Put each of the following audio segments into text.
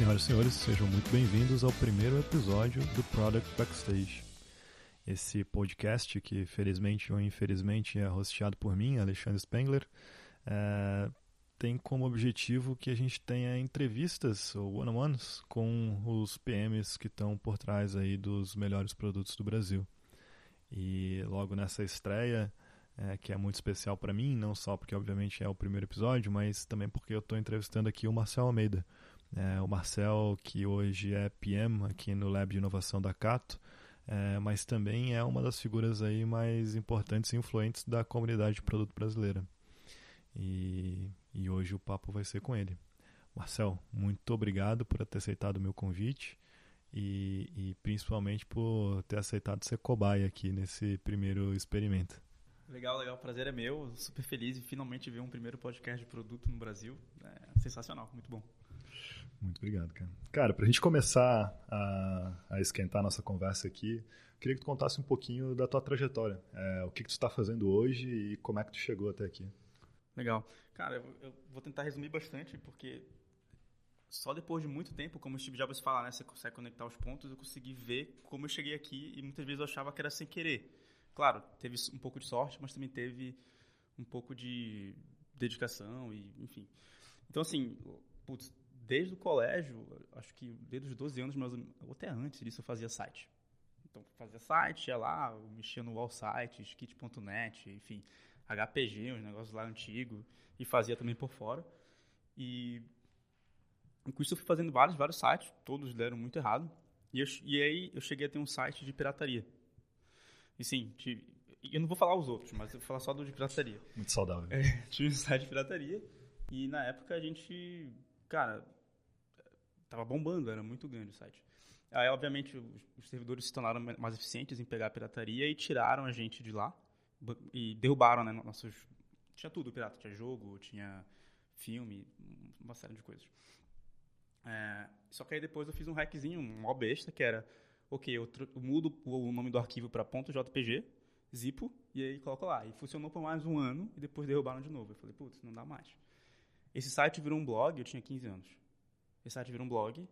Senhoras e senhores, sejam muito bem-vindos ao primeiro episódio do Product Backstage. Esse podcast, que felizmente ou infelizmente é hosteado por mim, Alexandre Spengler, é, tem como objetivo que a gente tenha entrevistas ou one-on-ones com os PMs que estão por trás aí dos melhores produtos do Brasil. E logo nessa estreia, é, que é muito especial para mim, não só porque obviamente é o primeiro episódio, mas também porque eu estou entrevistando aqui o Marcel Almeida. É, o Marcel, que hoje é PM aqui no Lab de Inovação da Cato, é, mas também é uma das figuras aí mais importantes e influentes da comunidade de produto brasileira. E, e hoje o papo vai ser com ele. Marcel, muito obrigado por ter aceitado o meu convite e, e principalmente por ter aceitado ser cobaia aqui nesse primeiro experimento. Legal, legal. O prazer é meu. Super feliz de finalmente ver um primeiro podcast de produto no Brasil. É sensacional, muito bom. Muito obrigado, cara. Cara, para a gente começar a, a, esquentar a nossa conversa aqui, queria que tu contasse um pouquinho da tua trajetória. É, o que, que tu está fazendo hoje e como é que tu chegou até aqui. Legal. Cara, eu, eu, vou tentar resumir bastante, porque só depois de muito tempo, como o Steve Jobs fala, né, você consegue conectar os pontos, eu consegui ver como eu cheguei aqui e muitas vezes eu achava que era sem querer. Claro, teve um pouco de sorte, mas também teve um pouco de dedicação e, enfim. Então, assim, putz, desde o colégio, acho que desde os 12 anos, mas ou até antes disso, eu fazia site. Então, fazia site, ia lá, mexia no wall site, skit.net, enfim, HPG, uns negócios lá antigos, e fazia também por fora. E com isso eu fui fazendo vários, vários sites, todos deram muito errado. E, eu, e aí eu cheguei a ter um site de pirataria. E sim, tive, eu não vou falar os outros, mas eu vou falar só do de pirataria. Muito saudável. É, tive um site de pirataria e na época a gente, cara, tava bombando, era muito grande o site. Aí, obviamente, os, os servidores se tornaram mais eficientes em pegar a pirataria e tiraram a gente de lá e derrubaram, né, nossos... Tinha tudo pirata, tinha jogo, tinha filme, uma série de coisas. É, só que aí depois eu fiz um hackzinho, um mó besta, que era ok, eu, eu mudo o nome do arquivo para .jpg, zipo, e aí coloco lá. E funcionou por mais um ano, e depois derrubaram de novo. Eu falei, putz, não dá mais. Esse site virou um blog, eu tinha 15 anos. Esse site virou um blog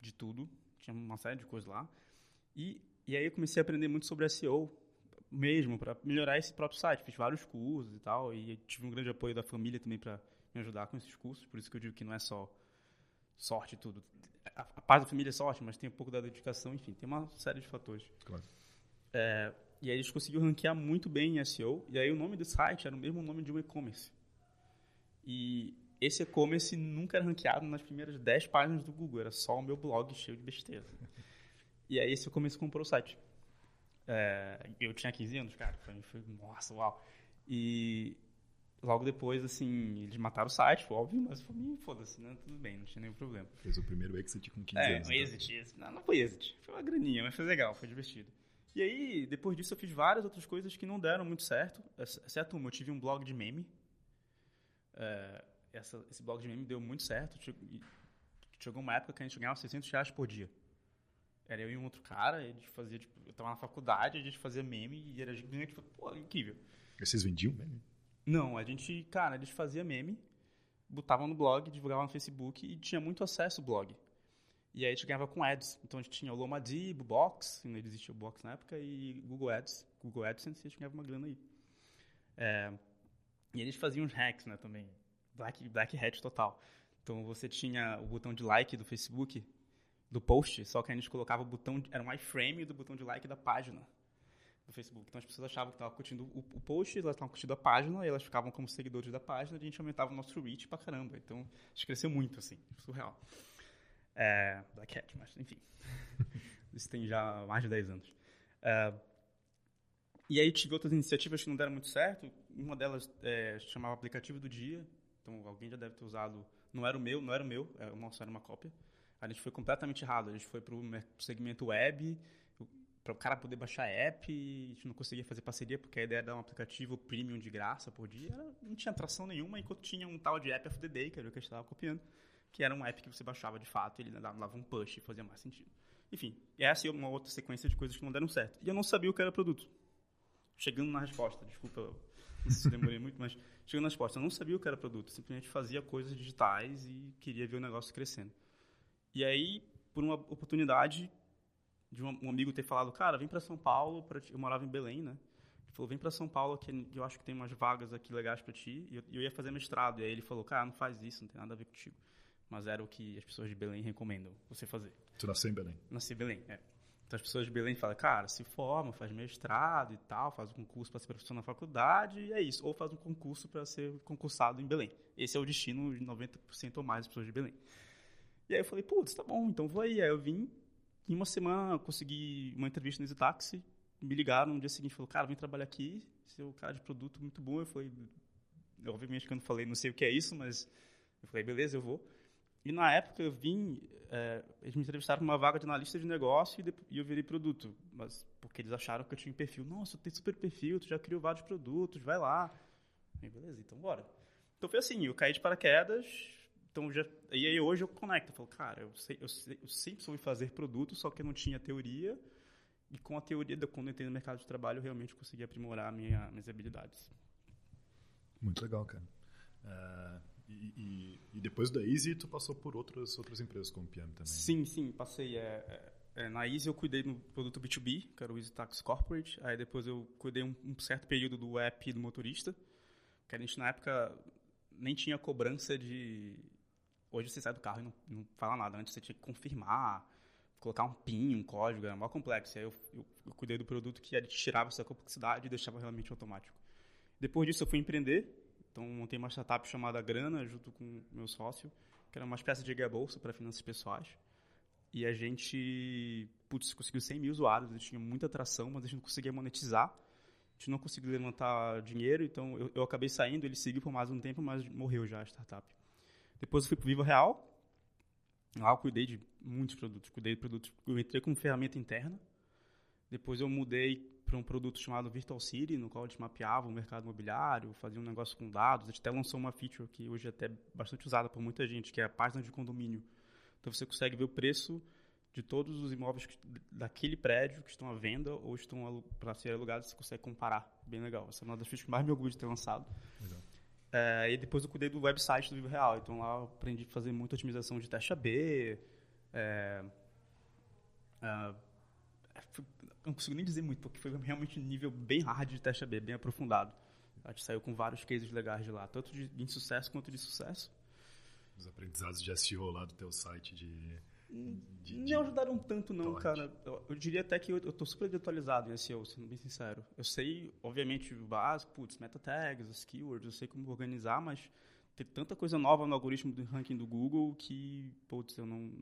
de tudo, tinha uma série de coisas lá. E, e aí eu comecei a aprender muito sobre SEO mesmo, para melhorar esse próprio site. Fiz vários cursos e tal, e tive um grande apoio da família também para me ajudar com esses cursos. Por isso que eu digo que não é só sorte e tudo a, a parte da família é sorte, mas tem um pouco da dedicação, enfim, tem uma série de fatores. Claro. É, e aí a gente conseguiu ranquear muito bem em SEO, e aí o nome do site era o mesmo nome de um e-commerce. E esse e-commerce nunca era ranqueado nas primeiras 10 páginas do Google, era só o meu blog cheio de besteira. e aí esse e-commerce comprou o site. É, eu tinha 15 anos, cara, foi, foi nossa, uau. E logo depois, assim, eles mataram o site, foi óbvio, mas foi mim, foda-se, né? Tudo bem, não tinha nenhum problema. Fez o primeiro exit com 15 é, anos. É, um exit. Então. Não, não foi exit. Foi uma graninha, mas foi legal, foi divertido. E aí, depois disso, eu fiz várias outras coisas que não deram muito certo, exceto uma. Eu tive um blog de meme. É, essa, esse blog de meme deu muito certo. Chegou uma época que a gente ganhava 600 reais por dia. Era eu e um outro cara, a gente fazia, tipo, eu tava na faculdade, a gente fazia meme e era gigante. Pô, incrível. E vocês vendiam meme? Não, a gente, cara, a gente fazia meme, botava no blog, divulgava no Facebook e tinha muito acesso ao blog. E aí a gente ganhava com ads. Então a gente tinha o Lomadib, o Box, não existia o Box na época, e Google Ads, Google AdSense, a gente ganhava uma grana aí. É, e eles faziam uns hacks, né, também. Black, black hat total. Então você tinha o botão de like do Facebook, do post, só que a gente colocava o botão, era um iframe do botão de like da página do Facebook. Então as pessoas achavam que estavam curtindo o, o post, elas estavam curtindo a página, e elas ficavam como seguidores da página, e a gente aumentava o nosso reach pra caramba. Então a gente cresceu muito, assim, surreal. É, Black Hat, mas enfim. Isso tem já mais de 10 anos. É, e aí tive outras iniciativas que não deram muito certo. Uma delas é, chamava Aplicativo do Dia. Então alguém já deve ter usado. Não era o meu, não era o meu, é, o nosso era uma cópia. A gente foi completamente errado. A gente foi para o segmento web para o cara poder baixar app, a gente não conseguia fazer parceria porque a ideia era dar um aplicativo premium de graça por dia, era, não tinha atração nenhuma, enquanto tinha um tal de app day, que era o que a gente estava copiando, que era um app que você baixava de fato, ele dava um push e fazia mais sentido. Enfim, essa é uma outra sequência de coisas que não deram certo. E eu não sabia o que era produto. Chegando na resposta, desculpa, se demorei muito, mas chegando na resposta, eu não sabia o que era produto, simplesmente fazia coisas digitais e queria ver o negócio crescendo. E aí, por uma oportunidade de um, um amigo ter falado, cara, vem para São Paulo, pra eu morava em Belém, né? Ele falou, vem para São Paulo, que eu acho que tem umas vagas aqui legais para ti. E eu, eu, ia fazer mestrado. E aí ele falou, cara, não faz isso, não tem nada a ver contigo. Mas era o que as pessoas de Belém recomendam você fazer. Tu nasceu em Belém? Nasci em Belém, é. Então as pessoas de Belém falam, cara, se forma, faz mestrado e tal, faz um concurso para ser professor na faculdade e é isso. Ou faz um concurso para ser concursado em Belém. Esse é o destino de 90% ou mais das pessoas de Belém. E aí eu falei, putz, tá bom, então vou aí. Aí eu vim, em uma semana consegui uma entrevista no Exitaxi, me ligaram no dia seguinte, falou, cara, vem trabalhar aqui, seu cara de produto muito bom. Eu falei, obviamente que eu não falei, não sei o que é isso, mas eu falei, beleza, eu vou. E na época eu vim, é, eles me entrevistaram para uma vaga de analista de negócio e, e, eu virei produto. Mas porque eles acharam que eu tinha um perfil. Nossa, tu tem super perfil, tu já criou vários produtos, vai lá. E beleza, então bora. Então foi assim, eu caí de paraquedas, então já, e aí hoje eu conecto, eu falo, cara, eu, sei, eu, sei, eu sempre soube fazer produto, só que eu não tinha teoria, e com a teoria, quando eu entrei no mercado de trabalho, eu realmente consegui aprimorar minha, minhas habilidades. Muito legal, cara. Uh e, e, depois da Easy, tu passou por outras, outras empresas como PM também? Sim, sim, passei. É, é, na Easy eu cuidei do produto B2B, que era o Easy Tax Corporate. Aí depois eu cuidei um, um certo período do app do motorista, que a gente na época nem tinha cobrança de... Hoje você sai do carro e não, não fala nada. Antes você tinha que confirmar, colocar um PIN, um código, era mó complexo. Aí eu, eu, eu cuidei do produto que tirava essa complexidade e deixava realmente automático. Depois disso eu fui empreender, então, montei uma startup chamada Grana, junto com meu sócio, que era uma espécie de bolsa para finanças pessoais. E a gente, putz, conseguiu 100 mil usuários, a gente tinha muita atração, mas a gente não conseguia monetizar. A gente não conseguiu levantar dinheiro, então eu, eu acabei saindo, ele seguiu por mais um tempo, mas morreu já a startup. Depois eu fui para o Viva Real, lá eu cuidei de muitos produtos, cuidei de produtos, eu entrei como ferramenta interna, depois eu mudei para um produto chamado Virtual City, no qual a gente mapeava o mercado imobiliário, fazia um negócio com dados. A gente até lançou uma feature que hoje é até bastante usada por muita gente, que é a página de condomínio. Então você consegue ver o preço de todos os imóveis que, daquele prédio que estão à venda ou estão para ser alugados, você consegue comparar. Bem legal. Essa é uma das features que mais me orgulho de ter lançado. É, e depois eu cuidei do website do Vivo Real. Então lá eu aprendi a fazer muita otimização de teste AB. É, é, não consigo nem dizer muito, porque foi realmente um nível bem hard de teste AB, bem aprofundado. A gente saiu com vários cases legais de lá, tanto de insucesso quanto de sucesso. Os aprendizados de SEO lá do teu site de... de não de... ajudaram tanto não, cara. Eu, eu, diria até que eu, estou super atualizado em SEO, sendo bem sincero. Eu sei, obviamente, o básico, putz, meta tags, as keywords, eu sei como organizar, mas tem tanta coisa nova no algoritmo do ranking do Google que, putz, eu não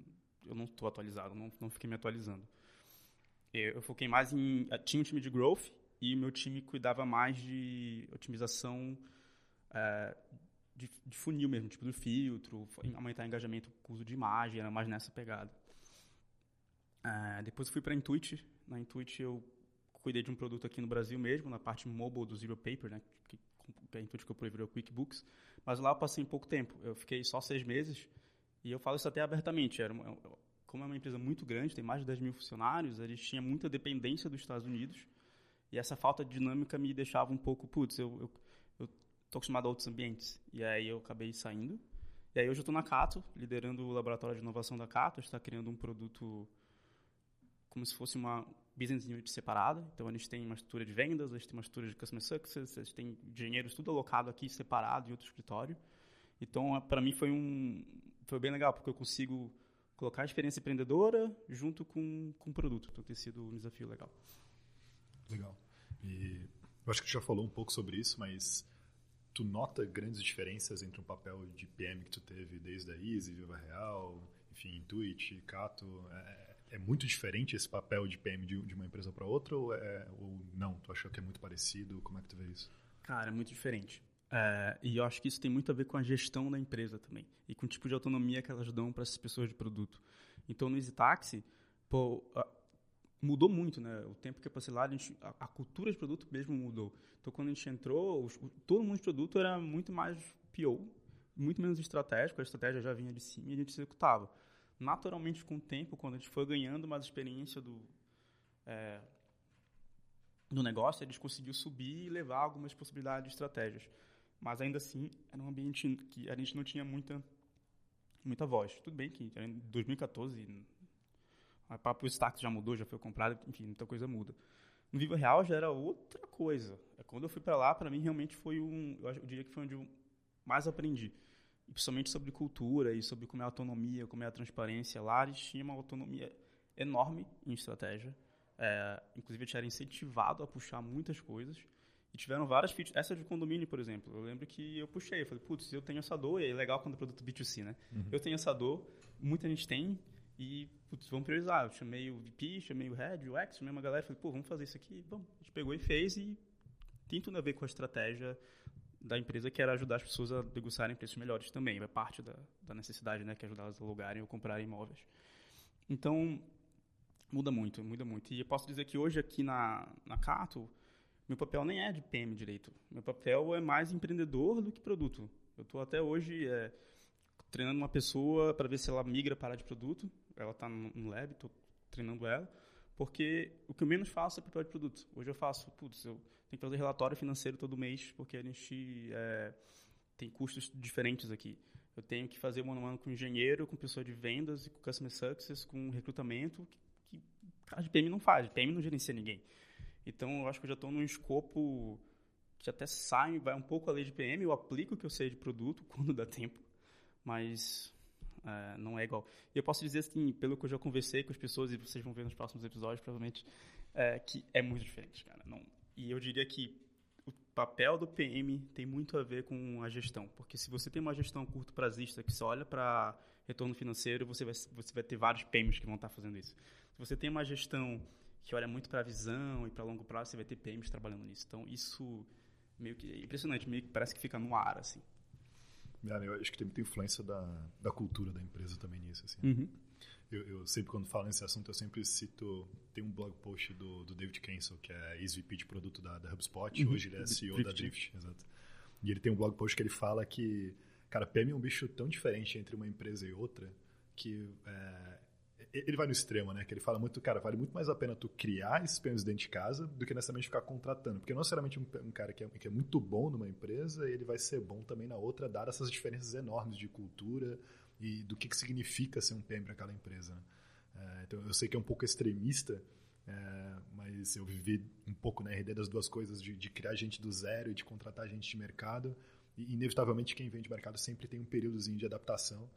eu não estou atualizado, não, não fiquei me atualizando. Eu foquei mais em. Tinha um time de growth e meu time cuidava mais de otimização é, de, de, funil mesmo, tipo do filtro, aumentar engajamento com uso de imagem, era mais nessa pegada. É, depois eu fui para a Intuit. Na Intuit eu cuidei de um produto aqui no Brasil mesmo, na parte mobile do Zero Paper, né, que, que a Intuit comprou virou QuickBooks. Mas lá eu passei pouco tempo. Eu fiquei só seis meses e eu falo isso até abertamente. Era uma, como é uma empresa muito grande, tem mais de 10 mil funcionários, eles tinham muita dependência dos Estados Unidos. E essa falta de dinâmica me deixava um pouco, putz, eu, eu tô acostumado a outros ambientes. E aí eu acabei saindo. E aí hoje eu estou na Cato, liderando o laboratório de inovação da Cato. A gente está criando um produto como se fosse uma business unit separada. Então a gente tem uma estrutura de vendas, a gente tem uma estrutura de customer success, a gente tem engenheiros tudo alocado aqui separado em outro escritório. Então para mim foi um foi bem legal porque eu consigo colocar a experiência empreendedora junto com, com o produto. Então tem sido um desafio legal. Legal. E eu acho que já falou um pouco sobre isso, mas tu nota grandes diferenças entre um papel de PM que tu teve desde a Easy, Viva Real, enfim, Intuit, Cato. É, é muito diferente esse papel de PM de, de uma empresa para outra ou, é, ou não? Tu achou que é muito parecido? Como é que tu vê isso? Cara, é muito diferente. É, e eu acho que isso tem muito a ver com a gestão da empresa também. E com o tipo de autonomia que elas dão para essas pessoas de produto. Então, no Easy Taxi, pô, mudou muito, né? O tempo que eu passei lá, a, gente, a, a, cultura de produto mesmo mudou. Então, quando a gente entrou, os, todo mundo de produto era muito mais PO, muito menos estratégico, a estratégia já vinha de cima e a gente executava. Naturalmente, com o tempo, quando a gente foi ganhando mais experiência do, é, do negócio, a gente conseguiu subir e levar algumas possibilidades de estratégias. Mas ainda assim, era um ambiente que a gente não tinha muita muita voz. Tudo bem que em 2014 a próprio status já mudou, já foi comprado, enfim, muita coisa muda. No Viva Real já era outra coisa. É, quando eu fui para lá, para mim realmente foi um, eu, diria que foi onde eu mais aprendi. E principalmente sobre cultura e sobre como é a autonomia, como é a transparência. Lá eles tinham uma autonomia enorme em estratégia. É, inclusive, eles eram incentivados a puxar muitas coisas. E tiveram várias features. Essa de condomínio, por exemplo. Eu lembro que eu puxei. Eu falei, putz, eu tenho essa dor. E é legal quando é produto B2C, né? Uhum. Eu tenho essa dor. Muita gente tem. E, putz, vamos priorizar. Eu chamei o VP, chamei o Head, o X, chamei uma galera. Falei, pô, vamos fazer isso aqui. Bom, a gente pegou e fez. E tem tudo a ver com a estratégia da empresa, que era ajudar as pessoas a degustarem preços melhores também. É parte da, da necessidade, né? Que é ajudar elas a alugarem ou comprarem imóveis. Então, muda muito, muda muito. E eu posso dizer que hoje aqui na, na Cato meu papel nem é de PM direito. Meu papel é mais empreendedor do que produto. Eu estou até hoje é, treinando uma pessoa para ver se ela migra para de produto. Ela está no lab, estou treinando ela. Porque o que eu menos faço é papel de produto. Hoje eu faço, putz, eu tenho que fazer relatório financeiro todo mês, porque a gente é, tem custos diferentes aqui. Eu tenho que fazer um ano a ano com engenheiro, com pessoa de vendas, com customer success, com recrutamento, que, que de PM não faz. PM não gerencia ninguém. Então, eu acho que eu já estou num escopo que até sai, vai um pouco além de PM. Eu aplico o que eu sei de produto quando dá tempo, mas é, não é igual. E eu posso dizer, assim, pelo que eu já conversei com as pessoas, e vocês vão ver nos próximos episódios, provavelmente, é, que é muito diferente, cara. Não, e eu diria que o papel do PM tem muito a ver com a gestão, porque se você tem uma gestão curto prazista que só olha para retorno financeiro, você vai, você vai ter vários PMs que vão estar fazendo isso. Se você tem uma gestão que olha muito para a visão e para longo prazo, você vai ter PMs trabalhando nisso. Então, isso meio que é impressionante, meio que parece que fica no ar, assim. Eu acho que tem muita influência da, da cultura da empresa também nisso, assim. Uhum. Eu, eu, sempre, quando falo nesse assunto, eu sempre cito... Tem um blog post do, do David Kensel, que é ex-VP de produto da, da HubSpot. Uhum. Hoje ele é CEO Drift. da Drift, exato. E ele tem um blog post que ele fala que... Cara, PM é um bicho tão diferente entre uma empresa e outra que é, ele vai no extremo, né? Que ele fala muito, cara, vale muito mais a pena tu criar esses PMs dentro de casa do que necessariamente ficar contratando. Porque não necessariamente um, um cara que é, que é, muito bom numa empresa, ele vai ser bom também na outra, dar essas diferenças enormes de cultura e do que, que significa ser um PM para aquela empresa. Né? É, então, eu sei que é um pouco extremista, é, mas eu vivi um pouco na né, RD das duas coisas, de, de, criar gente do zero e de contratar gente de mercado. E, inevitavelmente, quem vem de mercado sempre tem um períodozinho de adaptação.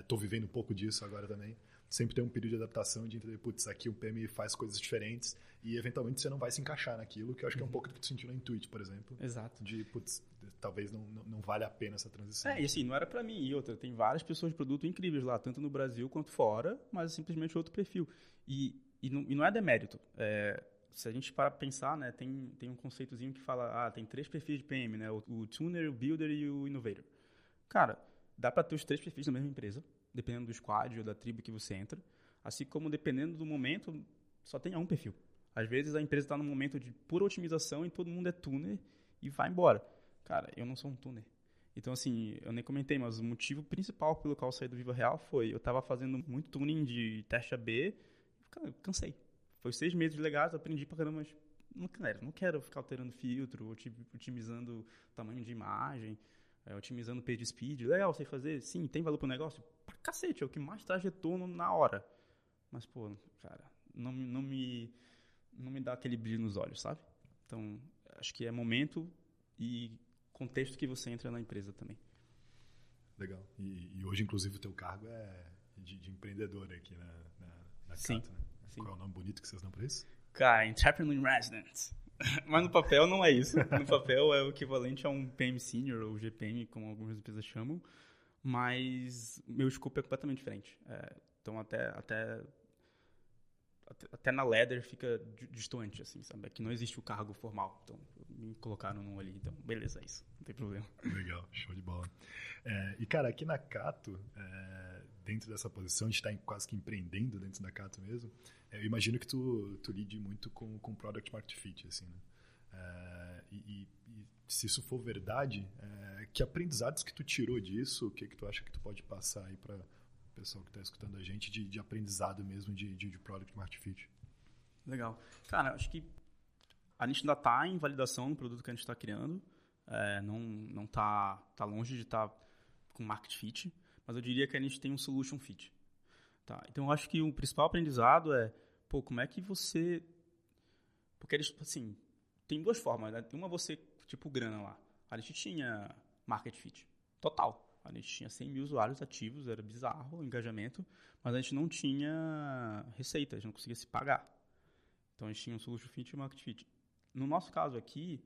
Estou é, vivendo um pouco disso agora também sempre tem um período de adaptação de entender, putz, aqui o PM faz coisas diferentes e eventualmente você não vai se encaixar naquilo, que eu acho que é um uhum. pouco do que tu sentiu na Intuit, por exemplo. Exato. De, putz, talvez não, não, não vale a pena essa transição. É, e assim, não era para mim. E outra, tem várias pessoas de produto incríveis lá, tanto no Brasil quanto fora, mas é simplesmente outro perfil. E, e, não, e não é demérito. É, se a gente para pensar, né, tem, tem um conceitozinho que fala, ah, tem três perfis de PM, né, o, o tuner, o builder e o innovator. Cara, dá para ter os três perfis na mesma empresa, dependendo do squad ou da tribo que você entra. Assim como, dependendo do momento, só tem um perfil. Às vezes a empresa está num momento de pura otimização e todo mundo é tuner e vai embora. Cara, eu não sou um tuner. Então, assim, eu nem comentei, mas o motivo principal pelo qual eu saí do Viva Real foi eu estava fazendo muito tuning de teste e cansei. Foi seis meses legais, aprendi pra caramba, mas não quero, não quero ficar alterando filtro, otimizando tamanho de imagem é, otimizando page speed. Legal, sei fazer? Sim, tem valor pro negócio? Pra cacete, é o que mais traz retorno na hora. Mas, pô, cara, não, não, me, não me dá aquele brilho nos olhos, sabe? Então, acho que é momento e contexto que você entra na empresa também. Legal. E, e hoje, inclusive, o teu cargo é de, de empreendedor aqui na, na, na Sim. Cato, né? Sim. Qual é o nome bonito que vocês dão para isso? Cara, Entrepreneur in Residence. Mas no papel não é isso. No papel é o equivalente a um PM Senior ou GPM, como algumas empresas chamam. Mas meu escopo é completamente diferente. É, então até, até, até na ladder fica distante, assim, sabe? É que não existe o cargo formal. Então me colocaram num ali. Então, beleza, é isso. Não tem problema. Legal, show de bola. É, e cara, aqui na Cato, é, dentro dessa posição, a gente está quase que empreendendo dentro da Cato mesmo. Eu imagino que tu, tu lide muito com, com Product Market Fit, assim, né? É, e, e, se isso for verdade, é, que aprendizados que tu tirou disso, o que que tu acha que tu pode passar aí para o pessoal que está escutando a gente de, de aprendizado mesmo de, de, de, Product Market Fit? Legal. Cara, acho que a gente ainda está em validação no produto que a gente está criando, é, não não tá, tá longe de estar tá com Market Fit, mas eu diria que a gente tem um solution fit. Tá? Então, eu acho que o principal aprendizado é, pô, como é que você... Porque, assim, tem duas formas, né? Uma você, tipo, grana lá. A gente tinha market fit, total. A gente tinha 100 mil usuários ativos, era bizarro o engajamento, mas a gente não tinha receita, a gente não conseguia se pagar. Então, a gente tinha um solution fit e um market fit. No nosso caso aqui,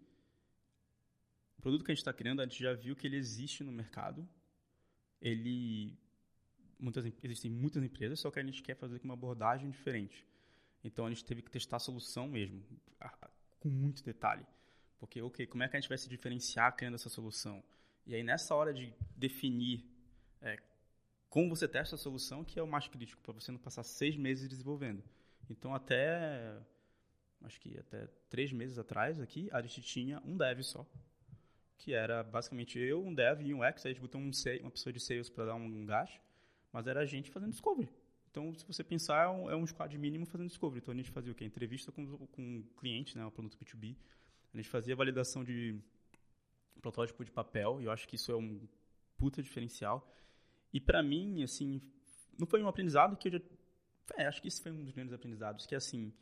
o produto que a gente está criando, a gente já viu que ele existe no mercado. Ele muitas, existem muitas empresas, só que a gente quer fazer com uma abordagem diferente. Então a gente teve que testar a solução mesmo, com muito detalhe. Porque, ok, como é que a gente vai se diferenciar criando essa solução? E aí nessa hora de definir é, como você testa a solução, que é o mais crítico, para você não passar seis meses desenvolvendo. Então até, acho que até três meses atrás aqui, a gente tinha um dev só. Que era basicamente eu, um dev e um X, aí a gente botou um, uma pessoa de sales para dar um gás mas era a gente fazendo discovery. Então, se você pensar, é um, é um squad mínimo fazendo discovery. Então, a gente fazia o quê? Entrevista com, com cliente, né, o produto B2B. A gente fazia validação de protótipo de papel, e eu acho que isso é um puta diferencial. E para mim, assim, não foi um aprendizado que eu já... É, acho que isso foi um dos grandes aprendizados, que assim,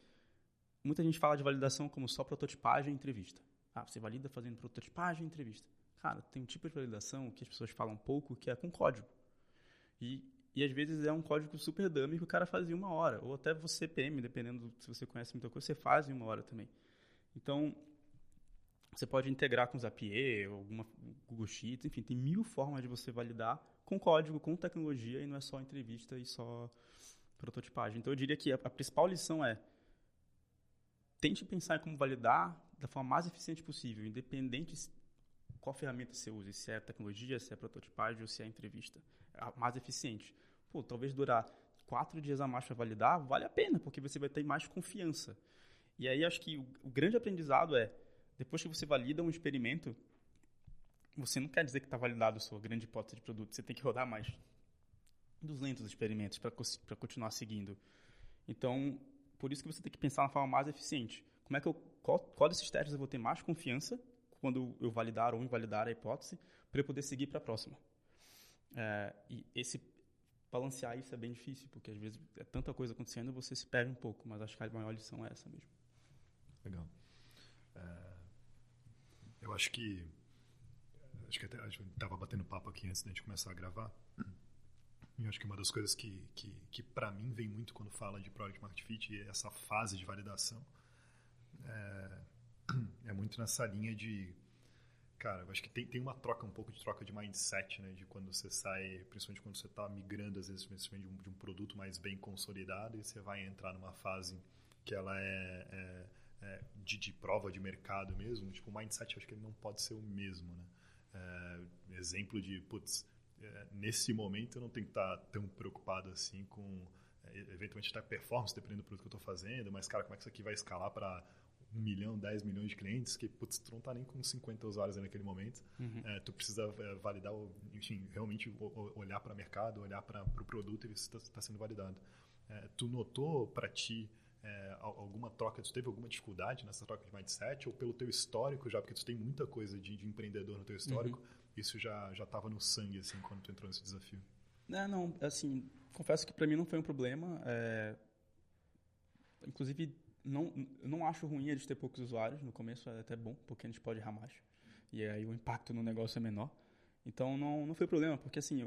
muita gente fala de validação como só prototipagem e entrevista. Ah, você valida fazendo prototipagem e entrevista. Cara, tem um tipo de validação que as pessoas falam pouco, que é com código. E e às vezes é um código super dummy que o cara faz em uma hora. Ou até você, PM, dependendo se você conhece muita coisa, você faz em uma hora também. Então, você pode integrar com Zapier, alguma Google Sheets, enfim, tem mil formas de você validar com código, com tecnologia, e não é só entrevista e só prototipagem. Então, eu diria que a, a principal lição é tente pensar em como validar da forma mais eficiente possível, independente qual ferramenta você usa, se é tecnologia, se é prototipagem ou se é entrevista. É mais eficiente. Pô, talvez durar quatro dias a mais para validar, vale a pena, porque você vai ter mais confiança. E aí acho que o, o grande aprendizado é, depois que você valida um experimento, você não quer dizer que está validado a sua grande hipótese de produto, você tem que rodar mais 200 experimentos para continuar seguindo. Então, por isso que você tem que pensar na forma mais eficiente. Como é que eu, qual, qual desses testes eu vou ter mais confiança quando eu validar ou invalidar a hipótese, para eu poder seguir para a próxima. É, e esse balancear isso é bem difícil, porque às vezes é tanta coisa acontecendo você se perde um pouco, mas acho que a maior lição é essa mesmo. Legal. É, eu acho que acho que até a gente estava batendo papo aqui antes da gente começar a gravar. E acho que uma das coisas que, que, que para mim vem muito quando fala de Product Market Fit é essa fase de validação. É, é muito nessa linha de. Cara, eu acho que tem, tem uma troca, um pouco de troca de mindset, né? De quando você sai, principalmente quando você está migrando, às vezes, de um, de um produto mais bem consolidado e você vai entrar numa fase que ela é, é, é de, de, prova de mercado mesmo. Tipo, o mindset, eu acho que ele não pode ser o mesmo, né? É, exemplo de, putz, é, nesse momento eu não tenho que estar tá tão preocupado assim com é, eventualmente até performance, dependendo do produto que eu estou fazendo, mas, cara, como é que isso aqui vai escalar para um milhão, dez milhões de clientes, que putz, tu não tá nem com 50 usuários naquele momento. Uhum. É, tu precisa é, validar, enfim, realmente olhar para o mercado, olhar para o pro produto e ver se está tá sendo validado. É, tu notou para ti é, alguma troca, tu teve alguma dificuldade nessa troca de mindset ou pelo teu histórico já, porque tu tem muita coisa de, de empreendedor no teu histórico, uhum. isso já já estava no sangue assim quando tu entrou nesse desafio? Não, não, assim, confesso que para mim não foi um problema. É... Inclusive não, não acho ruim eles ter poucos usuários. No começo é até bom, porque a gente pode errar mais. E aí o impacto no negócio é menor. Então não, não foi problema, porque assim,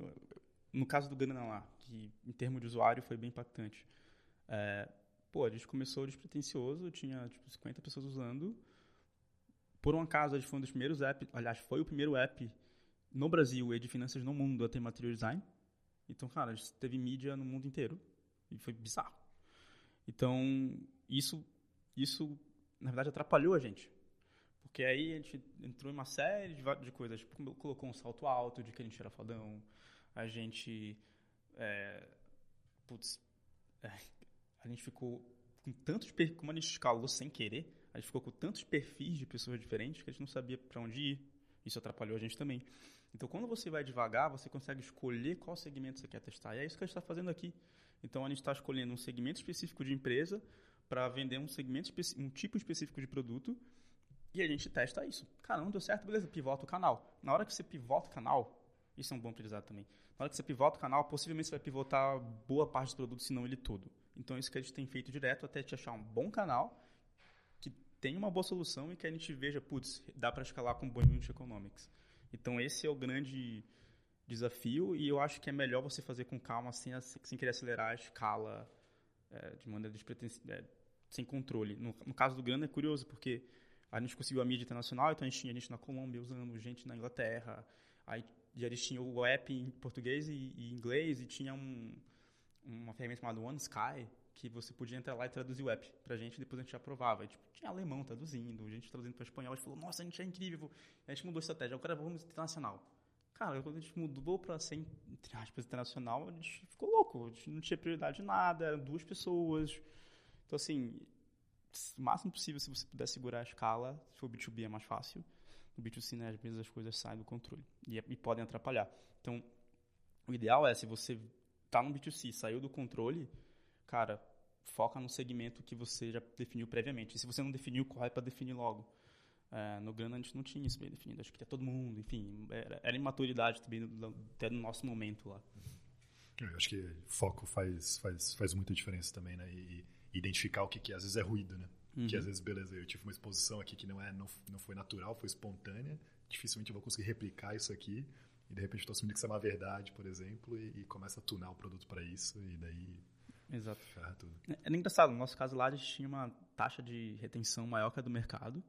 no caso do Grana lá, que em termos de usuário foi bem impactante. É, pô, a gente começou despretensioso, tinha tipo 50 pessoas usando. Por um acaso, a gente foi um dos primeiros apps, aliás, foi o primeiro app no Brasil e de finanças no mundo a ter material design. Então, cara, a gente teve mídia no mundo inteiro. E foi bizarro. Então, isso, isso, na verdade, atrapalhou a gente. Porque aí a gente entrou em uma série de, de coisas. Tipo, colocou um salto alto de que a gente era fadão. A gente. É, putz. É, a gente ficou com tantos. Como a gente escalou sem querer, a gente ficou com tantos perfis de pessoas diferentes que a gente não sabia para onde ir. Isso atrapalhou a gente também. Então, quando você vai devagar, você consegue escolher qual segmento você quer testar. E é isso que a gente está fazendo aqui. Então, a gente está escolhendo um segmento específico de empresa para vender um segmento, um tipo específico de produto e a gente testa isso. Cara, não deu certo, beleza, pivota o canal. Na hora que você pivota o canal, isso é um bom aprendizado também. Na hora que você pivota o canal, possivelmente você vai pivotar boa parte do produto, se não ele todo. Então, isso que a gente tem feito direto até te achar um bom canal que tem uma boa solução e que a gente veja, putz, dá para escalar com bom unit economics. Então, esse é o grande desafio e eu acho que é melhor você fazer com calma, sem, sem querer acelerar a escala é, de maneira é, sem controle. No, no, caso do Grana é curioso, porque a gente conseguiu a mídia internacional, então a gente tinha gente na Colômbia usando, gente na Inglaterra, aí já eles tinham o app em português e, e inglês e tinha um, uma ferramenta chamada OneSky, que você podia entrar lá e traduzir o app pra gente e depois a gente aprovava. E, tipo, tinha alemão traduzindo, gente traduzindo para espanhol. A gente falou, nossa, a gente é incrível. A gente mudou a estratégia. Agora vamos internacional. Cara, quando a gente mudou para ser, entre aspas, internacional, a gente ficou louco. A gente não tinha prioridade de nada, eram duas pessoas. Então, assim, o máximo possível, se você puder segurar a escala, se for B2B é mais fácil. No B2C, né, às vezes as coisas saem do controle e, e podem atrapalhar. Então, o ideal é, se você tá no B2C, saiu do controle, cara, foca no segmento que você já definiu previamente. E se você não definiu, corre para definir logo. É, no Grana a gente não tinha isso bem definido, acho que tinha todo mundo, enfim, era, era imaturidade também até no nosso momento lá. Eu acho que foco faz, faz, faz muita diferença também, né? E, e identificar o que, que às vezes é ruído, né? Uhum. Que às vezes, beleza, eu tive uma exposição aqui que não, é, não, não foi natural, foi espontânea, dificilmente eu vou conseguir replicar isso aqui, e de repente estou assumindo que isso é uma verdade, por exemplo, e, e começa a tunar o produto para isso, e daí Exato. É, é engraçado, no nosso caso lá a gente tinha uma taxa de retenção maior que a do mercado,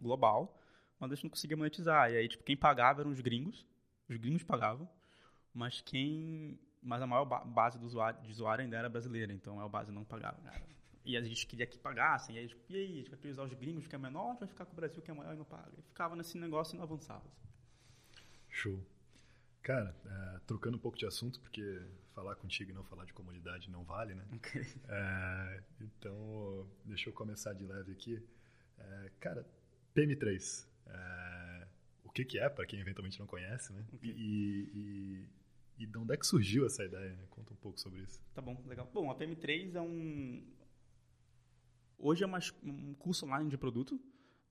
global, mas a gente não conseguia monetizar. E aí, tipo, quem pagava eram os gringos, os gringos pagavam, mas quem. Mas a maior base do usuário, de usuário ainda era brasileira, então a base não pagava. E a gente queria que pagassem, e aí, tipo, e aí, a gente vai priorizar os gringos que é menor, vai ficar com o Brasil que é maior e não paga. E ficava nesse negócio e não avançava. Show. Cara, é, trocando um pouco de assunto, porque falar contigo e não falar de comunidade não vale, né? Okay. É, então, deixa eu começar de leve aqui. É, cara, PM3. É, o que, que é, para quem eventualmente não conhece, né? Okay. E, e, e, de onde é que surgiu essa ideia? Né? Conta um pouco sobre isso. Tá bom, legal. Bom, a PM3 é um. Hoje é uma, um curso online de produto.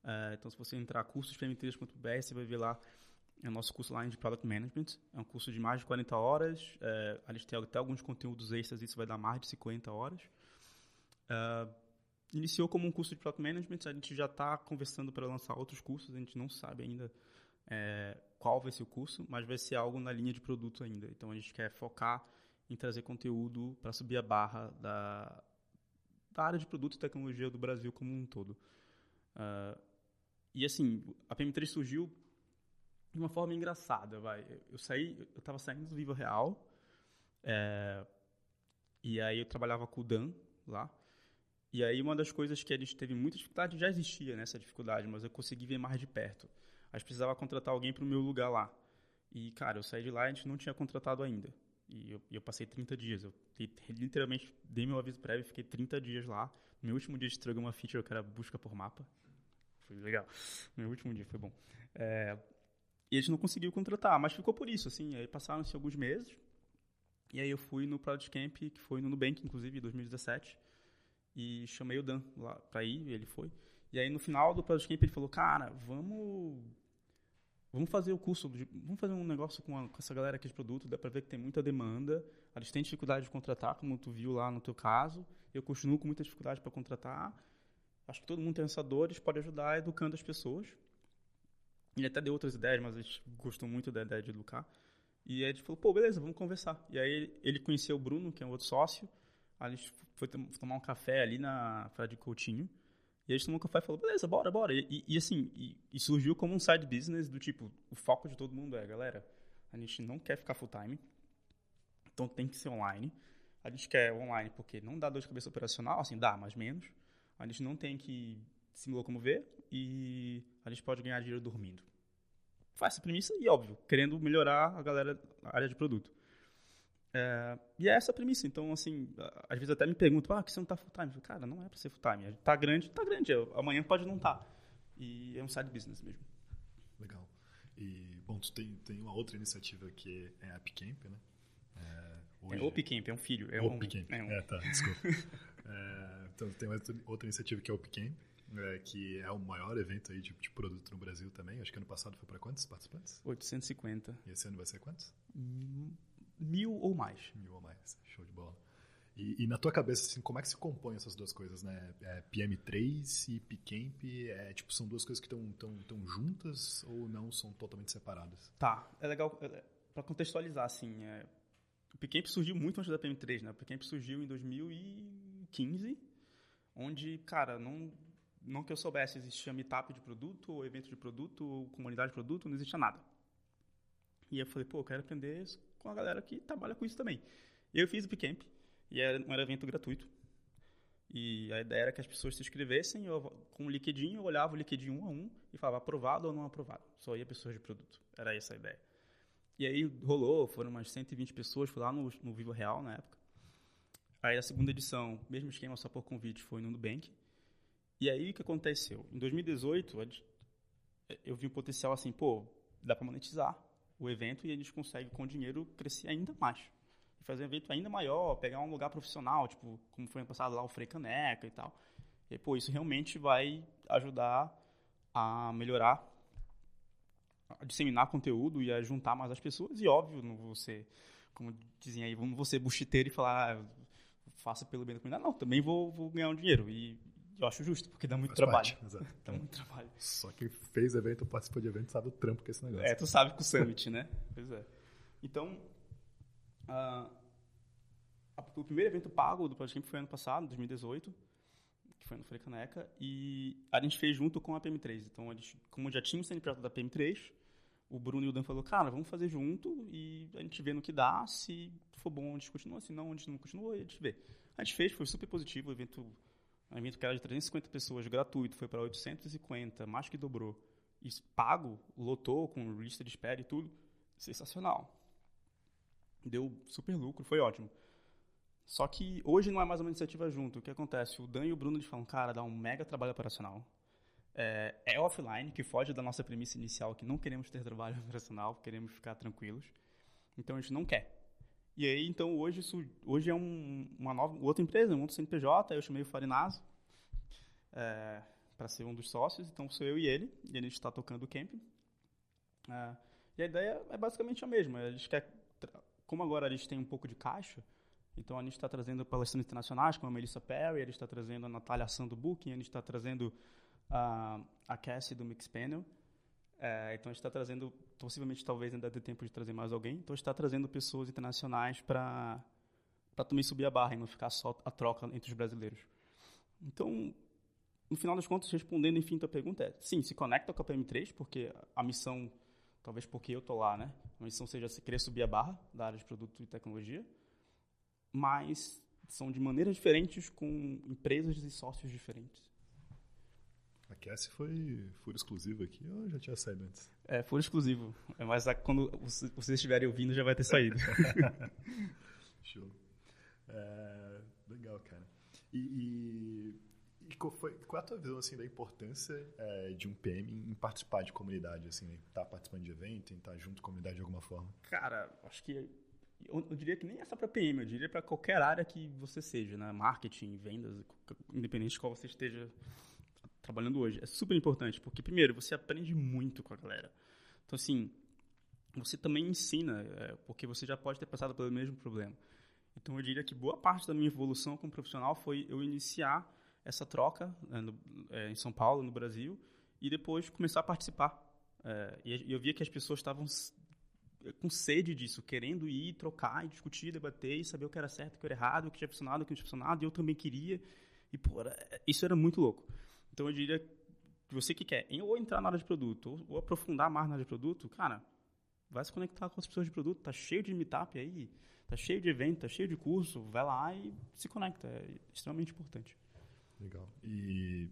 É, então, se você entrar cursosPM3.br, você vai ver lá é o nosso curso online de Product Management. É um curso de mais de 40 horas. É, a gente tem até alguns conteúdos extras, isso vai dar mais de 50 horas. Uh, iniciou como um curso de Product Management, a gente já está conversando para lançar outros cursos, a gente não sabe ainda é, qual vai ser o curso, mas vai ser algo na linha de produto ainda. Então a gente quer focar em trazer conteúdo para subir a barra da, da, área de produto e tecnologia do Brasil como um todo. Uh, e assim, a PM3 surgiu de uma forma engraçada, vai. Eu saí, eu estava saindo do Viva Real, é, e aí eu trabalhava com o Dan lá, e aí uma das coisas que a gente teve muita dificuldade, já existia nessa dificuldade, mas eu consegui ver mais de perto. A gente precisava contratar alguém para o meu lugar lá. E, cara, eu saí de lá e a gente não tinha contratado ainda. E eu, eu passei 30 dias. Eu literalmente dei meu aviso prévio e fiquei 30 dias lá. No meu último dia de estragou uma feature que era busca por mapa. Foi legal. Meu último dia foi bom. É, e a gente não conseguiu contratar, mas ficou por isso, assim. Aí passaram-se alguns meses. E aí eu fui no Product Camp, que foi no Nubank, inclusive, em 2017 e chamei o Dan lá pra ir, ele foi. E aí no final do Project Camp ele falou, cara, vamos vamos fazer o curso, de, vamos fazer um negócio com, a, com, essa galera aqui de produto, dá pra ver que tem muita demanda, eles têm dificuldade de contratar, como tu viu lá no teu caso, eu continuo com muita dificuldade para contratar, acho que todo mundo tem essa dor, eles podem ajudar educando as pessoas. Ele até deu outras ideias, mas eles gostam muito da ideia de educar. E aí ele falou, pô, beleza, vamos conversar. E aí ele conheceu o Bruno, que é um outro sócio, a gente foi tomar um café ali na Praia de Coutinho. E a gente tomou um café e falou, beleza, bora, bora. E, e assim, e, e, surgiu como um side business do tipo, o foco de todo mundo é, galera, a gente não quer ficar full time, então tem que ser online. A gente quer online porque não dá dor de cabeça operacional, assim, dá, mas menos. A gente não tem que se locomover e a gente pode ganhar dinheiro dormindo. Faz essa premissa e, óbvio, querendo melhorar a galera, a área de produto. É, e é essa a premissa. Então, assim, às vezes até me perguntam, ah, que você não está full time? Falo, Cara, não é para ser full time. Está grande, está grande. Amanhã pode não estar. Tá. E é um side business mesmo. Legal. E, bom, tu tem, tem uma outra iniciativa que é a Upcamp, né? É, hoje... é Upcamp, é um filho. É Upcamp. Um, é, um... é, tá, desculpa. é, então, tem outra, outra iniciativa que é o Upcamp. é, que é o maior evento aí de, de, produto no Brasil também. Acho que ano passado foi para quantos participantes? 850. E esse ano vai ser quantos? Mil ou mais. Mil ou mais. Show de bola. E, e, na tua cabeça, assim, como é que se compõe essas duas coisas, né? É, PM3 e Pcamp, é, tipo, são duas coisas que estão tão, tão juntas ou não são totalmente separadas? Tá, é legal, é, para contextualizar, assim, é, o Pcamp surgiu muito antes da PM3, né? O Pcamp surgiu em 2015, onde, cara, não, não que eu soubesse, existia meetup de produto, ou evento de produto, ou comunidade de produto, não existia nada. E eu falei, pô, eu quero aprender com a galera que trabalha com isso também. Eu fiz o Pcamp, e era um evento gratuito. E a ideia era que as pessoas se inscrevessem, eu, com o LinkedIn, eu olhava o LinkedIn um a um e falava aprovado ou não aprovado. Só ia pessoas de produto. Era essa a ideia. E aí rolou, foram umas 120 pessoas, fui lá no, no Vivo Real na época. Aí a segunda edição, mesmo esquema, só por convite, foi no Nubank. E aí o que aconteceu? Em 2018, eu vi um potencial assim, pô, dá para monetizar o evento e a gente consegue com o dinheiro crescer ainda mais fazer um evento ainda maior, pegar um lugar profissional, tipo, como foi ano passado lá o Frei Caneca e tal. E, pô, isso realmente vai ajudar a melhorar, a disseminar conteúdo e a juntar mais as pessoas. E, óbvio, não você, como dizem aí, vamos você buchiteiro e falar, ah, faça pelo bem da comunidade. Não, também vou, vou ganhar um dinheiro. E eu acho justo, porque dá muito Faz trabalho. Parte. Dá muito trabalho. Só quem fez evento, participou de evento, sabe o trampo que é esse negócio. É, tu sabe com o Summit, né? Pois é. Então, Uh, o primeiro evento pago do Podcast foi ano passado, 2018, que foi no Freio Caneca, e a gente fez junto com a PM3. Então, a gente, como já tinha o CNPJ da PM3, o Bruno e o Dan falou, cara, vamos fazer junto e a gente vê no que dá, se for bom a gente continua, se não a gente não continua, a gente vê. A gente fez, foi super positivo, o evento, um evento que era de 350 pessoas, gratuito, foi para 850, mais que dobrou. Isso pago, lotou com lista de espera e tudo, sensacional deu super lucro, foi ótimo. Só que hoje não é mais uma iniciativa junto. O que acontece? O Dan e o Bruno falam, cara, dá um mega trabalho operacional. É, é, offline, que foge da nossa premissa inicial, que não queremos ter trabalho operacional, queremos ficar tranquilos. Então a gente não quer. E aí, então, hoje, isso, hoje é um, uma nova, outra empresa, um outro CNPJ, eu chamei o Farinazo é, para ser um dos sócios, então sou eu e ele, e a gente está tocando o camping. É, e a ideia é basicamente a mesma, a gente quer como agora a gente tem um pouco de caixa, então a gente está trazendo palestrantes internacionais como a Melissa Perry, a gente está trazendo a Natália Assan do Booking, a gente está trazendo a, a Cassie do Mixpanel. É, então a gente está trazendo, possivelmente talvez ainda dê tempo de trazer mais alguém, então a gente está trazendo pessoas internacionais para também subir a barra e não ficar só a troca entre os brasileiros. Então, no final das contas, respondendo enfim a tua pergunta é, sim, se conecta com a PM3, porque a missão talvez porque eu tô lá, né? A missão seja querer subir a barra da área de produto e tecnologia, mas são de maneiras diferentes com empresas e sócios diferentes. A Cassie foi furo exclusivo aqui ou já tinha saído antes? É, furo exclusivo. É, mas quando vocês estiverem ouvindo já vai ter saído. Show. É, legal, cara. E, e e qual, foi, qual é a tua visão assim, da importância é, de um PM em participar de comunidade, assim, estar tá participando de evento, em estar tá junto com a comunidade de alguma forma? Cara, acho que eu, eu diria que nem é só para PM, eu diria para qualquer área que você seja, né? Marketing, vendas, independente de qual você esteja trabalhando hoje. É super importante, porque primeiro, você aprende muito com a galera. Então, assim, você também ensina, é, porque você já pode ter passado pelo mesmo problema. Então, eu diria que boa parte da minha evolução como profissional foi eu iniciar essa troca né, no, é, em São Paulo, no Brasil, e depois começar a participar. É, e eu via que as pessoas estavam com sede disso, querendo ir, trocar, e discutir, debater, e saber o que era certo, o que era errado, o que tinha funcionado, o que não tinha funcionado, e eu também queria. E, pô, era, isso era muito louco. Então, eu diria que você que quer ou entrar na área de produto, ou, ou aprofundar mais na área de produto, cara, vai se conectar com as pessoas de produto. Tá cheio de meetup aí, tá cheio de evento, tá cheio de curso. Vai lá e se conecta. É extremamente importante. Legal. E,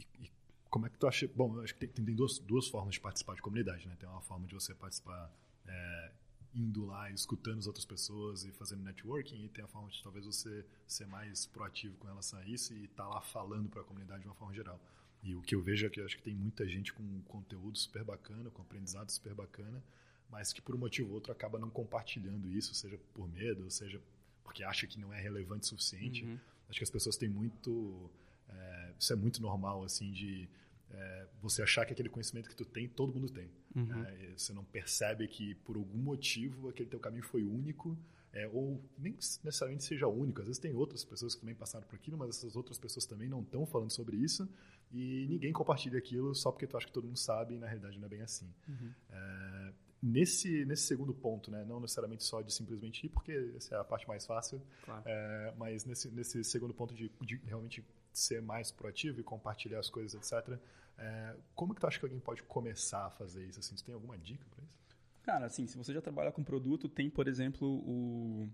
e, e, como é que tu acha? Bom, eu acho que tem, tem, duas, duas formas de participar de comunidade, né? Tem uma forma de você participar é, indo lá, escutando as outras pessoas e fazendo networking, e tem a forma de talvez você ser mais proativo com relação a isso e estar tá lá falando para a comunidade de uma forma geral. E o que eu vejo é que eu acho que tem muita gente com conteúdo super bacana, com aprendizado super bacana, mas que por um motivo ou outro acaba não compartilhando isso, seja por medo, seja porque acha que não é relevante o suficiente. Uhum. Acho que as pessoas têm muito é, isso é muito normal, assim, de é, você achar que aquele conhecimento que tu tem, todo mundo tem. Uhum. Né? Você não percebe que, por algum motivo, aquele teu caminho foi único, é, ou nem necessariamente seja único. Às vezes tem outras pessoas que também passaram por aquilo, mas essas outras pessoas também não estão falando sobre isso, e ninguém compartilha aquilo só porque tu acha que todo mundo sabe, e na realidade não é bem assim. Uhum. É, nesse, nesse segundo ponto, né, não necessariamente só de simplesmente ir, porque essa é a parte mais fácil, claro. é, mas nesse, nesse segundo ponto de, de realmente ser mais proativo e compartilhar as coisas, etc. É, como que tu acha que alguém pode começar a fazer isso? Assim, tu tem alguma dica para isso? Cara, assim, se você já trabalha com produto, tem, por exemplo, o,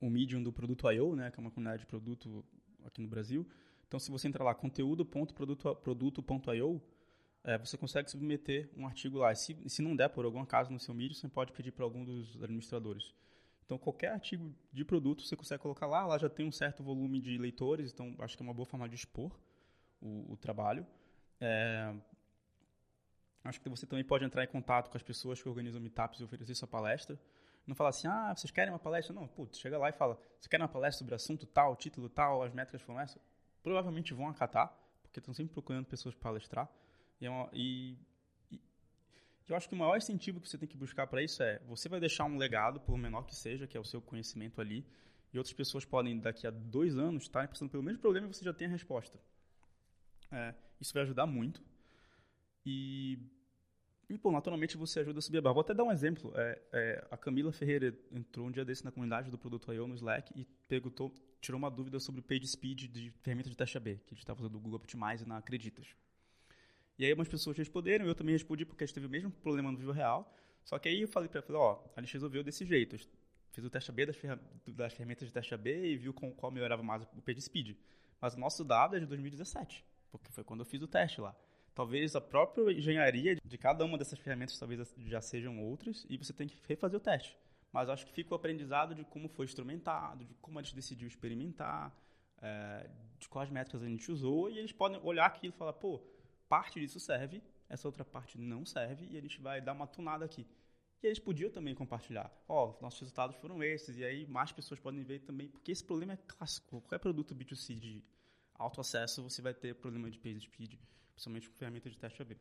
o Medium do Produto I.O., né, que é uma comunidade de produto aqui no Brasil. Então, se você entrar lá, conteúdo.produto.io, é, você consegue submeter um artigo lá. E se, se não der por algum caso no seu Medium, você pode pedir para algum dos administradores. Então, qualquer artigo de produto você consegue colocar lá. Lá já tem um certo volume de leitores, então acho que é uma boa forma de expor o, o trabalho. É, acho que você também pode entrar em contato com as pessoas que organizam meetups e oferecer sua palestra. Não falar assim, ah, vocês querem uma palestra? Não, putz, chega lá e fala, vocês querem uma palestra sobre assunto tal, título tal, as métricas foram essas? Provavelmente vão acatar, porque estão sempre procurando pessoas para palestrar. E, é uma, e eu acho que o maior incentivo que você tem que buscar para isso é você vai deixar um legado, por menor que seja, que é o seu conhecimento ali, e outras pessoas podem, daqui a dois anos, estarem passando pelo mesmo problema e você já tem a resposta. É, isso vai ajudar muito. E, e, pô, naturalmente você ajuda a subir a barra. Vou até dar um exemplo. É, é, a Camila Ferreira entrou um dia desse na comunidade do Produto I.O. no Slack e perguntou, tirou uma dúvida sobre o page speed de ferramenta de teste AB, que a gente estava tá usando o Google Optimize na Acreditas. E aí algumas pessoas responderam, eu também respondi porque a gente teve o mesmo problema no vivo real. Só que aí eu falei para ela, ó, a gente resolveu desse jeito. Fiz o teste AB das, das ferramentas de teste AB e viu com qual melhorava mais o page speed. Mas o nosso dado é de 2017, porque foi quando eu fiz o teste lá. Talvez a própria engenharia de cada uma dessas ferramentas talvez já sejam outras e você tem que refazer o teste. Mas acho que fica o aprendizado de como foi instrumentado, de como a gente decidiu experimentar, é, de quais métricas a gente usou e eles podem olhar aquilo e falar, pô, parte disso serve, essa outra parte não serve, e a gente vai dar uma tunada aqui. E eles podiam também compartilhar. Ó, oh, nossos resultados foram esses, e aí mais pessoas podem ver também, porque esse problema é clássico. Qualquer produto B2C de alto acesso, você vai ter problema de page speed, principalmente com ferramenta de teste AB.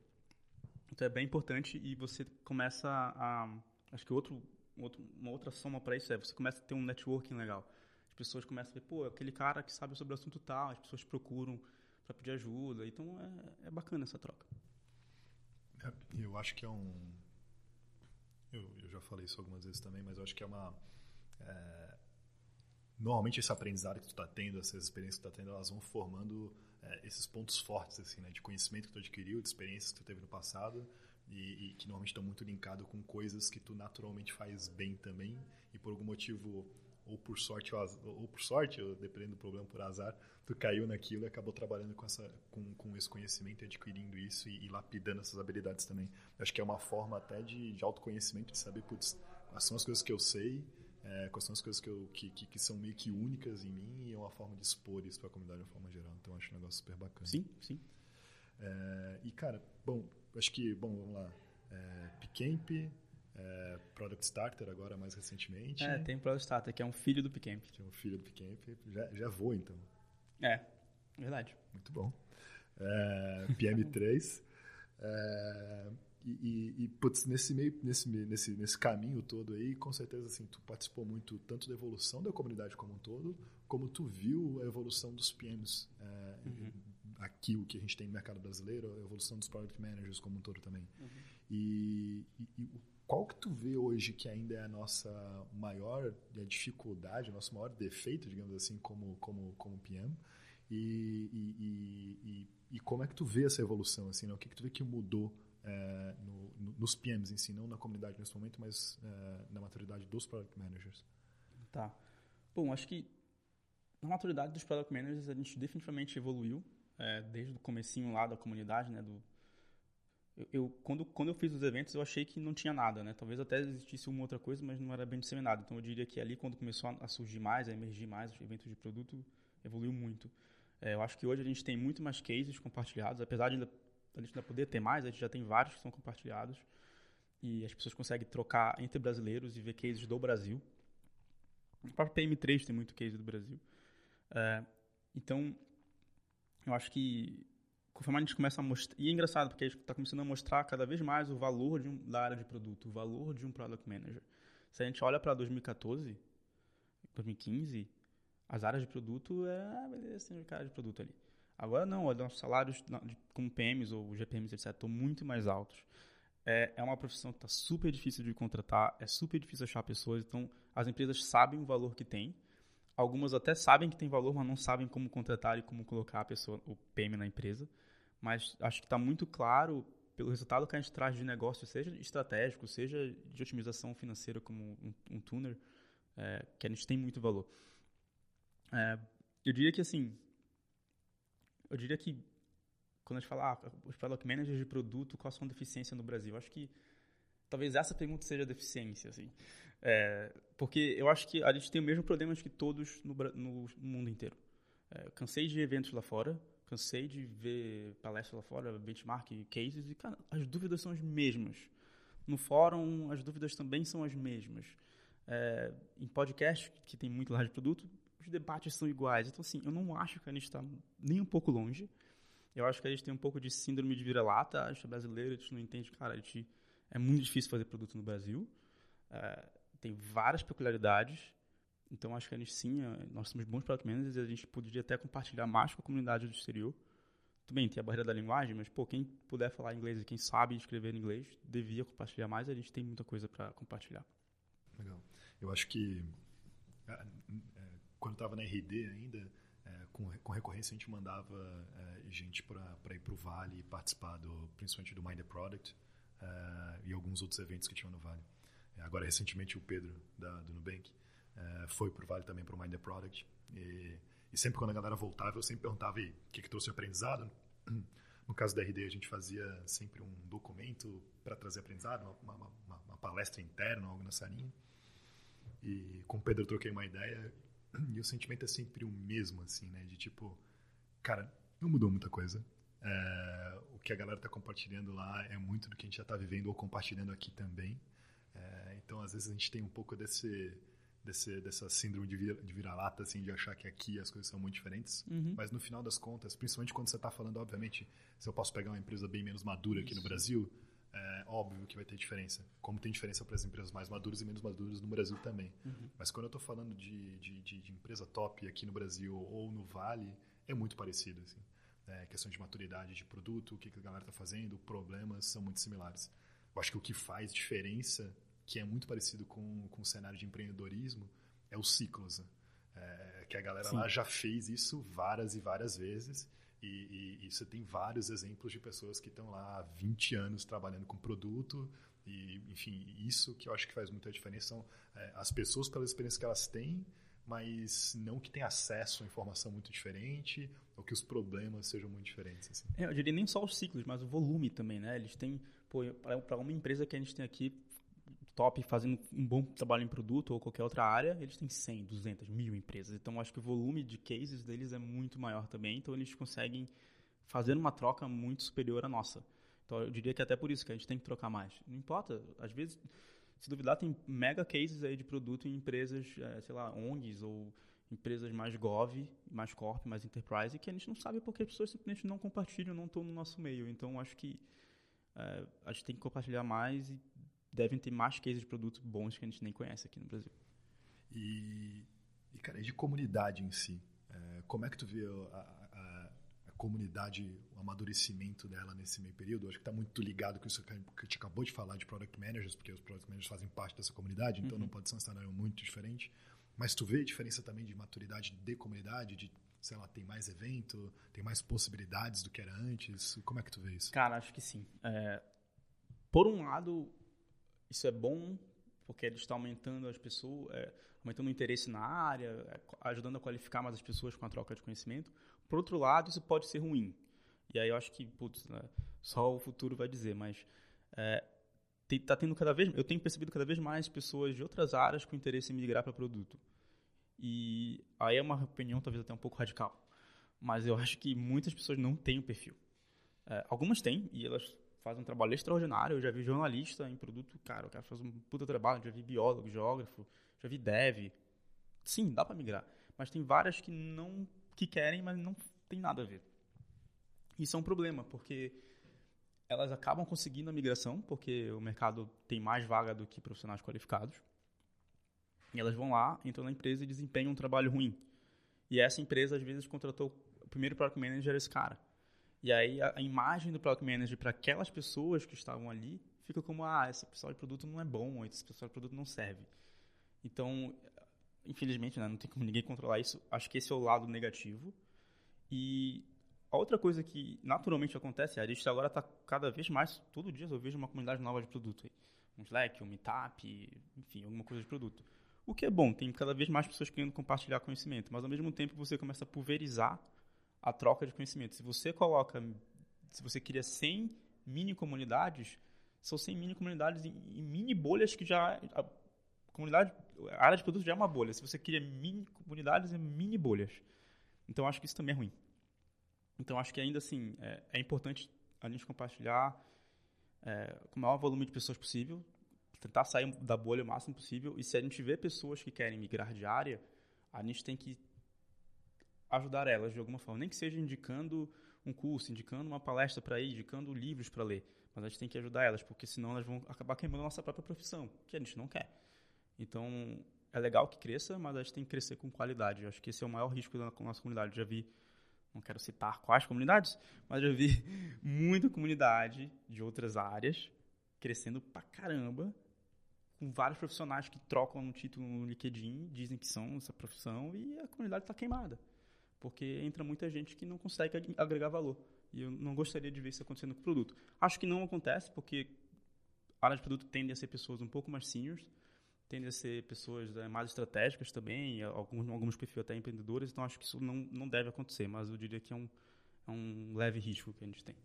Então é bem importante e você começa a. Acho que outro, outro, uma outra soma para isso é você começa a ter um networking legal. As pessoas começam a ver, pô, aquele cara que sabe sobre o assunto tal, as pessoas procuram para pedir ajuda. Então é, é bacana essa troca. É, eu acho que é um. Eu, eu, já falei isso algumas vezes também, mas eu acho que é uma. É, normalmente esse aprendizado que tu está tendo, essas experiências que tu está tendo, elas vão formando é, esses pontos fortes assim, né, de conhecimento que tu adquiriu, de experiências que tu teve no passado e, e que normalmente estão muito linkados com coisas que tu naturalmente faz bem também e por algum motivo ou por sorte ou, por sorte, dependendo do problema por azar, tu caiu naquilo e acabou trabalhando com, essa, com, com esse conhecimento, adquirindo isso e, e, lapidando essas habilidades também. Eu acho que é uma forma até de, de autoconhecimento, de saber, putz, quais são as coisas que eu sei, é, quais são as coisas que, eu, que, que, que, são meio que únicas em mim e é uma forma de expor isso para a comunidade de uma forma geral. Então, acho um negócio super bacana. Sim, sim. É, e, cara, bom, acho que, bom, vamos lá. É, Picamp, é, Product Starter agora mais recentemente. É, tem Product Starter, que é um filho do Picamp. Que é um filho do Picamp. Já, já vou, então. É, verdade. Muito bom. É, PM3. é, e, e, e, putz, nesse meio, nesse, nesse, nesse caminho todo aí, com certeza, assim, tu participou muito tanto da evolução da comunidade como um todo, como tu viu a evolução dos PMs é, uhum. aqui, o que a gente tem no mercado brasileiro, a evolução dos Product Managers como um todo também. Uhum. E, e, qual que tu vê hoje que ainda é a nossa maior dificuldade, o nosso maior defeito, digamos assim, como, como, como PM? E, e, e, e, como é que tu vê essa evolução? Assim, né? O que, que tu vê que mudou é, no, no, nos PMs em si, não na comunidade nesse momento, mas é, na maturidade dos Product Managers? Tá. Bom, acho que na maturidade dos Product Managers a gente definitivamente evoluiu é, desde o comecinho lá da comunidade, né, do, eu, eu, quando, quando eu fiz os eventos, eu achei que não tinha nada, né? Talvez até existisse uma outra coisa, mas não era bem disseminado. Então, eu diria que ali, quando começou a surgir mais, a emergir mais, os eventos de produto, evoluiu muito. É, eu acho que hoje a gente tem muito mais cases compartilhados, apesar de ainda, a gente ainda poder ter mais, a gente já tem vários que são compartilhados. E as pessoas conseguem trocar entre brasileiros e ver cases do Brasil. O próprio PM3 tem muito case do Brasil. É, então, eu acho que conforme a gente começa a mostrar. E é engraçado, porque a gente está começando a mostrar cada vez mais o valor um, da área de produto, o valor de um product manager. Se a gente olha para 2014, 2015, as áreas de produto é, beleza, tem cara de produto ali. Agora não, os nossos salários como PMs ou GPMs, etc., estão muito mais altos. É, é uma profissão que está super difícil de contratar, é super difícil achar pessoas, então as empresas sabem o valor que tem. Algumas até sabem que tem valor, mas não sabem como contratar e como colocar a pessoa, o PM na empresa. Mas acho que está muito claro pelo resultado que a gente traz de negócio, seja estratégico, seja de otimização financeira como um, um tuner, é, que a gente tem muito valor. É, eu diria que assim, eu diria que quando a gente fala ah, os product managers de produto, são a deficiência no Brasil? Eu acho que talvez essa pergunta seja deficiência, assim. É, porque eu acho que a gente tem o mesmo problema que todos no, no mundo inteiro. É, cansei de eventos lá fora, cansei de ver palestras lá fora, benchmark, cases, e, cara, as dúvidas são as mesmas. No fórum, as dúvidas também são as mesmas. É, em podcast, que tem muito lá de produto, os debates são iguais. Então, assim, eu não acho que a gente está nem um pouco longe. Eu acho que a gente tem um pouco de síndrome de vira-lata. A gente é brasileiro, a gente não entende, cara, a gente, é muito difícil fazer produto no Brasil. É, tem várias peculiaridades. Então, acho que a gente sim, é, nós somos bons product managers e a gente poderia até compartilhar mais com a comunidade do exterior. Tudo bem, tem a barreira da linguagem, mas, pô, quem puder falar inglês e quem sabe escrever em inglês, devia compartilhar mais. A gente tem muita coisa para compartilhar. Legal. Eu acho que é, é, quando estava na RD ainda, com, com recorrência a gente mandava gente para ir para o Vale e participar do, principalmente do Mind the Product e alguns outros eventos que tinham no Vale. Agora, recentemente, o Pedro, da, do Nubank, é, foi por Vale também para o Mind the Product. E, e, sempre quando a galera voltava, eu sempre perguntava o que, que trouxe aprendizado. No caso da RD, a gente fazia sempre um documento para trazer aprendizado, uma, uma, uma, uma, palestra interna, algo nessa linha. E com o Pedro eu troquei uma ideia e o sentimento é sempre o mesmo, assim, né? De tipo, cara, não mudou muita coisa. É, o que a galera está compartilhando lá é muito do que a gente já está vivendo ou compartilhando aqui também. É, então, às vezes, a gente tem um pouco desse desse, dessa síndrome de, vira, de vira-lata, assim, de achar que aqui as coisas são muito diferentes. Uhum. Mas no final das contas, principalmente quando você está falando, obviamente, se eu posso pegar uma empresa bem menos madura aqui no Brasil, é óbvio que vai ter diferença. Como tem diferença para as empresas mais maduras e menos maduras no Brasil também. Uhum. Mas quando eu estou falando de, de, de, de, empresa top aqui no Brasil ou no Vale, é muito parecido. Assim. É, questão de maturidade de produto, o que, que a galera está fazendo, problemas são muito similares. Eu acho que o que faz diferença que é muito parecido com, com o cenário de empreendedorismo, é o Ciclos. Né? É, que a galera Sim. lá já fez isso várias e várias vezes. E, e, e, você tem vários exemplos de pessoas que estão lá há 20 anos trabalhando com produto. E, enfim, isso que eu acho que faz muita diferença são é, as pessoas pela experiência que elas têm, mas não que tenham acesso a informação muito diferente ou que os problemas sejam muito diferentes. Assim. É, eu diria nem só os ciclos, mas o volume também, né? Eles têm, para uma empresa que a gente tem aqui, top fazendo um bom trabalho em produto ou qualquer outra área, eles têm 100, 200, mil empresas. Então, acho que o volume de cases deles é muito maior também. Então, eles conseguem fazer uma troca muito superior à nossa. Então, eu diria que até por isso que a gente tem que trocar mais. Não importa, às vezes, se duvidar, tem mega cases aí de produto em empresas, é, sei lá, ONGs ou empresas mais gov, mais corp, mais enterprise, que a gente não sabe porque as pessoas simplesmente não compartilham, não estão no nosso meio. Então, acho que é, a gente tem que compartilhar mais e devem ter mais cases de produtos bons que a gente nem conhece aqui no Brasil. E, e cara, e de comunidade em si? É, como é que tu vê a, a, a, comunidade, o amadurecimento dela nesse meio período? Eu acho que está muito ligado com isso que a gente acabou de falar de Product Managers, porque os Product Managers fazem parte dessa comunidade, então uhum. não pode ser um cenário muito diferente. Mas tu vê a diferença também de maturidade de comunidade, de sei lá, tem mais evento, tem mais possibilidades do que era antes? Como é que tu vê isso? Cara, acho que sim. É, por um lado, isso é bom porque ele está aumentando as pessoas, é, aumentando o interesse na área, é, ajudando a qualificar mais as pessoas com a troca de conhecimento. Por outro lado, isso pode ser ruim. E aí eu acho que, putz, né, só o futuro vai dizer, mas é, tá tendo cada vez, eu tenho percebido cada vez mais pessoas de outras áreas com interesse em migrar para produto. E aí é uma opinião talvez até um pouco radical, mas eu acho que muitas pessoas não têm o perfil. É, algumas têm e elas faz um trabalho extraordinário. Eu já vi jornalista em produto, cara, o cara faz um puta trabalho. Já vi biólogo, geógrafo, já vi dev. Sim, dá para migrar. Mas tem várias que não que querem, mas não tem nada a ver. Isso é um problema, porque elas acabam conseguindo a migração, porque o mercado tem mais vaga do que profissionais qualificados. E elas vão lá, entram na empresa e desempenham um trabalho ruim. E essa empresa, às vezes, contratou o primeiro Product Manager esse cara. E aí a, a imagem do Product Manager para aquelas pessoas que estavam ali fica como, ah, esse pessoal de produto não é bom, esse pessoal de produto não serve. Então, infelizmente, né, não tem como ninguém controlar isso. Acho que esse é o lado negativo. E a outra coisa que naturalmente acontece, a gente agora está cada vez mais, todo dia eu vejo uma comunidade nova de produto. Um Slack, um Meetup, enfim, alguma coisa de produto. O que é bom, tem cada vez mais pessoas querendo compartilhar conhecimento, mas ao mesmo tempo você começa a pulverizar a troca de conhecimento. Se você coloca, se você cria 100 mini comunidades, são 100 mini comunidades em mini bolhas que já a comunidade, a área de produto já é uma bolha. Se você cria mini comunidades, é mini bolhas. Então acho que isso também é ruim. Então acho que ainda assim é, é importante a gente compartilhar é, com o maior volume de pessoas possível, tentar sair da bolha o máximo possível. E se a gente vê pessoas que querem migrar de área, a gente tem que ajudar elas de alguma forma, nem que seja indicando um curso, indicando uma palestra para ir, indicando livros para ler, mas a gente tem que ajudar elas, porque senão elas vão acabar queimando a nossa própria profissão, que a gente não quer. Então, é legal que cresça, mas a gente tem que crescer com qualidade. Eu acho que esse é o maior risco da nossa comunidade. Já vi, não quero citar quais comunidades, mas já vi muita comunidade de outras áreas crescendo pra caramba, com vários profissionais que trocam um título no LinkedIn, dizem que são essa profissão, e a comunidade está queimada porque entra muita gente que não consegue agregar valor. E eu não gostaria de ver isso acontecendo com o produto. Acho que não acontece, porque a área de produto tende a ser pessoas um pouco mais seniors, tende a ser pessoas né, mais estratégicas também, alguns, alguns perfis até empreendedores, então acho que isso não, não deve acontecer, mas eu diria que é um, é um leve risco que a gente tem.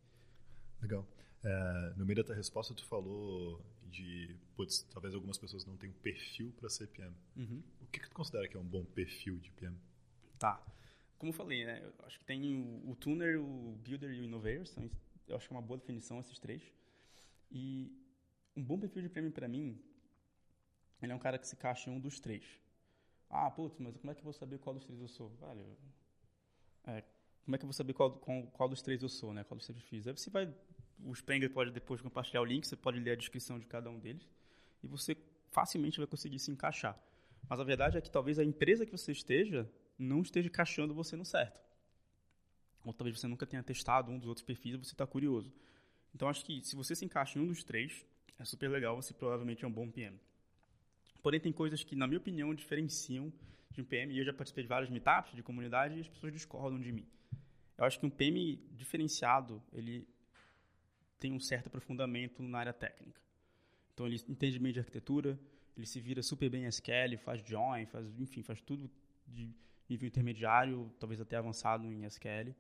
Legal. É, no meio da tua resposta, tu falou de, putz, talvez algumas pessoas não tenham perfil para ser PM. Uhum. O que, que tu considera que é um bom perfil de PM? Tá como eu falei, né? Eu acho que tem o, o tuner, o builder e o innovator. São, eu acho que é uma boa definição esses três. E um bom perfil de prêmio para mim, ele é um cara que se encaixa em um dos três. Ah, putz, mas como é que eu vou saber qual dos três eu sou? Vale, é, como é que eu vou saber qual, qual, qual, dos três eu sou, né? Qual dos três eu fiz? Aí você vai, o Spengler pode depois compartilhar o link, você pode ler a descrição de cada um deles e você facilmente vai conseguir se encaixar. Mas a verdade é que talvez a empresa que você esteja não esteja encaixando você no certo. Ou talvez você nunca tenha testado um dos outros perfis e você está curioso. Então, acho que se você se encaixa em um dos três, é super legal, você provavelmente é um bom PM. Porém, tem coisas que, na minha opinião, diferenciam de um PM, e eu já participei de vários meetups de comunidade e as pessoas discordam de mim. Eu acho que um PM diferenciado, ele tem um certo aprofundamento na área técnica. Então, ele entende bem de arquitetura, ele se vira super bem em SQL, faz join, faz, enfim, faz tudo de nível intermediário, talvez até avançado em SQL.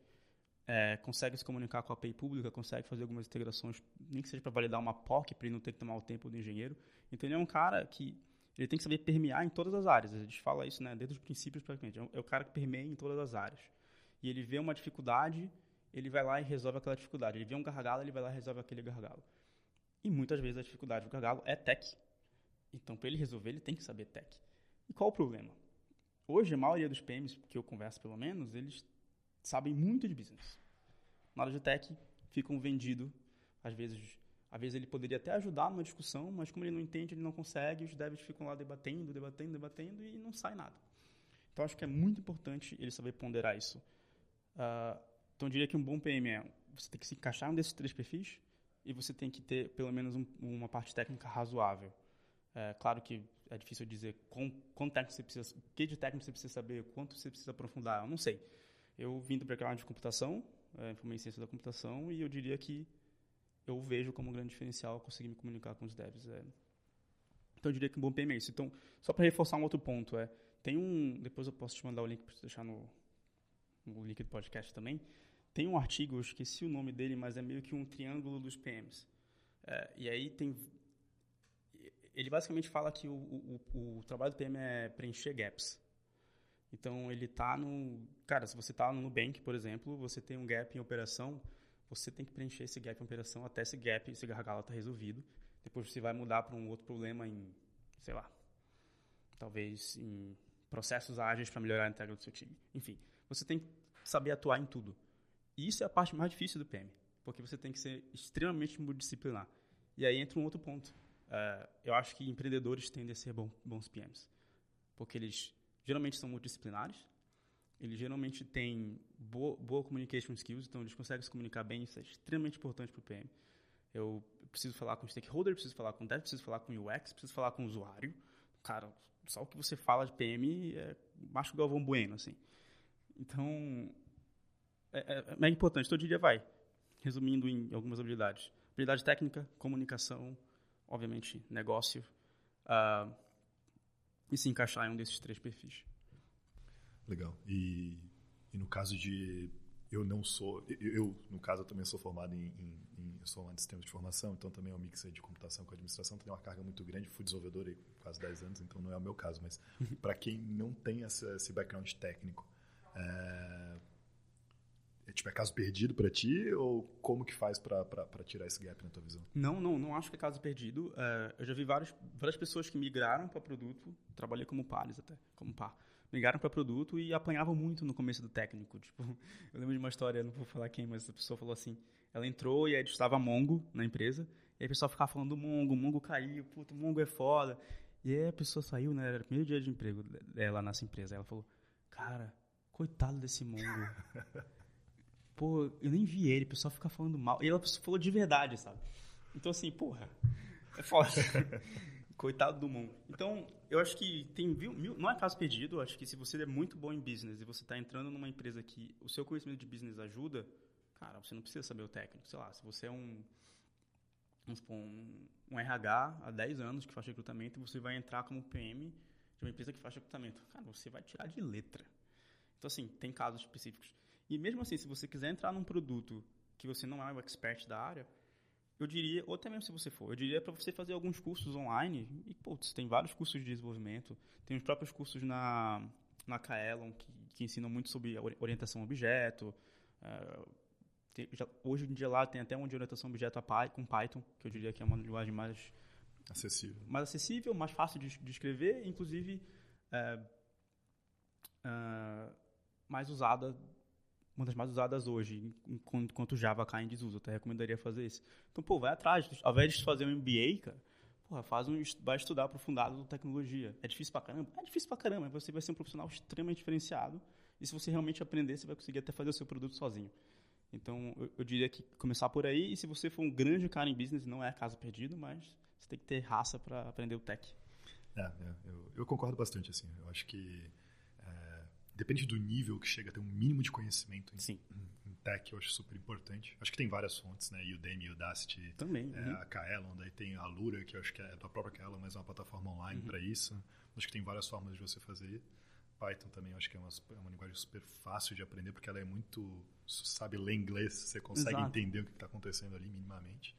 É, consegue se comunicar com a API pública, consegue fazer algumas integrações, nem que seja para validar uma POC, para ele não ter que tomar o tempo do engenheiro. Então, ele é um cara que ele tem que saber permear em todas as áreas. A gente fala isso né, desde os princípios, praticamente. É, é o cara que permeia em todas as áreas. E ele vê uma dificuldade, ele vai lá e resolve aquela dificuldade. Ele vê um gargalo, ele vai lá e resolve aquele gargalo. E muitas vezes a dificuldade do gargalo é tech. Então, para ele resolver, ele tem que saber tech. E qual o problema? Hoje, a maioria dos PMs que eu converso, pelo menos, eles sabem muito de business. Na área de tech, ficam vendidos. Às vezes, às vezes ele poderia até ajudar numa discussão, mas como ele não entende, ele não consegue, os devs ficam lá debatendo, debatendo, debatendo e não sai nada. Então, acho que é muito importante ele saber ponderar isso. Uh, então, eu diria que um bom PM é você tem que se encaixar um desses três perfis e você tem que ter pelo menos um, uma parte técnica razoável. É, claro que é difícil dizer quanto técnico você precisa, que de técnico você precisa saber, quanto você precisa aprofundar, eu não sei. Eu vim do background de computação, é, formei ciência da computação, e eu diria que eu vejo como um grande diferencial conseguir me comunicar com os devs. É. Então, eu diria que um bom PM é isso. Então, só para reforçar um outro ponto, é, tem um, depois eu posso te mandar o link para deixar no, no link do podcast também, tem um artigo, eu esqueci o nome dele, mas é meio que um triângulo dos PMs. É, e aí tem ele basicamente fala que o, o, o, trabalho do PM é preencher gaps. Então, ele está no... Cara, se você está no Nubank, por exemplo, você tem um gap em operação, você tem que preencher esse gap em operação até esse gap, esse gargalo tá resolvido. Depois você vai mudar para um outro problema em, sei lá, talvez em processos ágeis para melhorar a entrega do seu time. Enfim, você tem que saber atuar em tudo. E isso é a parte mais difícil do PM, porque você tem que ser extremamente multidisciplinar. E aí entra um outro ponto. Uh, eu acho que empreendedores tendem a ser bom, bons PMs, porque eles geralmente são multidisciplinares, eles geralmente têm boa, boa communication skills, então eles conseguem se comunicar bem, isso é extremamente importante para o PM. Eu preciso falar com stakeholder, preciso falar com dev, preciso falar com UX, preciso falar com usuário. Cara, só o que você fala de PM é macho Galvão Bueno, assim. Então, é, é, é importante. Então, eu diria, vai, resumindo em algumas habilidades. Habilidade técnica, comunicação, obviamente, negócio. Uh, e se encaixar em um desses três perfis. Legal. E, e no caso de eu não sou eu no caso eu também sou formado em, em, em eu sou formado em sistemas de formação então também é um mix de computação com administração tem uma carga muito grande fui desenvolvedor aí quase 10 anos então não é o meu caso mas uhum. para quem não tem essa, esse background técnico é, tipo, é caso perdido para ti ou como que faz para tirar esse gap na tua visão? Não, não, não acho que é caso perdido. É, eu já vi várias, várias pessoas que migraram para produto, trabalhei como pares até, como par, migraram para produto e apanhavam muito no começo do técnico. Tipo, eu lembro de uma história, não vou falar quem, mas a pessoa falou assim, ela entrou e aí estava Mongo na empresa, e aí o pessoal ficava falando do Mongo, Mongo caiu, puta, Mongo é foda. E aí a pessoa saiu, né, era o primeiro dia de emprego dela nessa empresa, ela falou, cara, coitado desse Mongo. Pô, eu nem vi ele, o pessoal fica falando mal. E ela falou de verdade, sabe? Então, assim, porra, é foda. Coitado do mundo. Então, eu acho que tem mil, não é caso perdido. Eu acho que se você é muito bom em business e você está entrando numa empresa que o seu conhecimento de business ajuda, cara, você não precisa saber o técnico. Sei lá, se você é um, vamos supor, um, um RH há 10 anos que faz recrutamento e você vai entrar como PM de uma empresa que faz recrutamento, cara, você vai tirar de letra. Então, assim, tem casos específicos. E mesmo assim, se você quiser entrar num produto que você não é o expert da área, eu diria, ou até mesmo se você for, eu diria para você fazer alguns cursos online. E, putz, tem vários cursos de desenvolvimento. Tem os próprios cursos na, na Kaelon que, que ensinam muito sobre orientação a objeto. Uh, tem, já, hoje em dia lá tem até um de orientação a objeto a, com Python, que eu diria que é uma linguagem mais acessível, mais, acessível, mais fácil de, de escrever, inclusive uh, uh, mais usada uma das mais usadas hoje, enquanto Java cai em desuso. Eu até recomendaria fazer isso. Então, pô, vai atrás. Ao invés de fazer um MBA, cara, porra, faz um, vai estudar aprofundado tecnologia. É difícil pra caramba? É difícil pra caramba, mas você vai ser um profissional extremamente diferenciado. E se você realmente aprender, você vai conseguir até fazer o seu produto sozinho. Então, eu, eu diria que começar por aí. E se você for um grande cara em business, não é caso perdido, mas você tem que ter raça para aprender o tech. É, é eu, eu, concordo bastante, assim. Eu acho que depende do nível que chega a ter um mínimo de conhecimento em, em, em tech, eu acho super importante. Acho que tem várias fontes, né? Udemy, Udacity. Também. É, uhum. A Kaelon, daí tem a Lura, que eu acho que é da própria Kaelon, mas é uma plataforma online uhum. para isso. Acho que tem várias formas de você fazer. Python também, acho que é uma, é uma linguagem super fácil de aprender, porque ela é muito. sabe ler inglês, você consegue Exato. entender o que está acontecendo ali minimamente.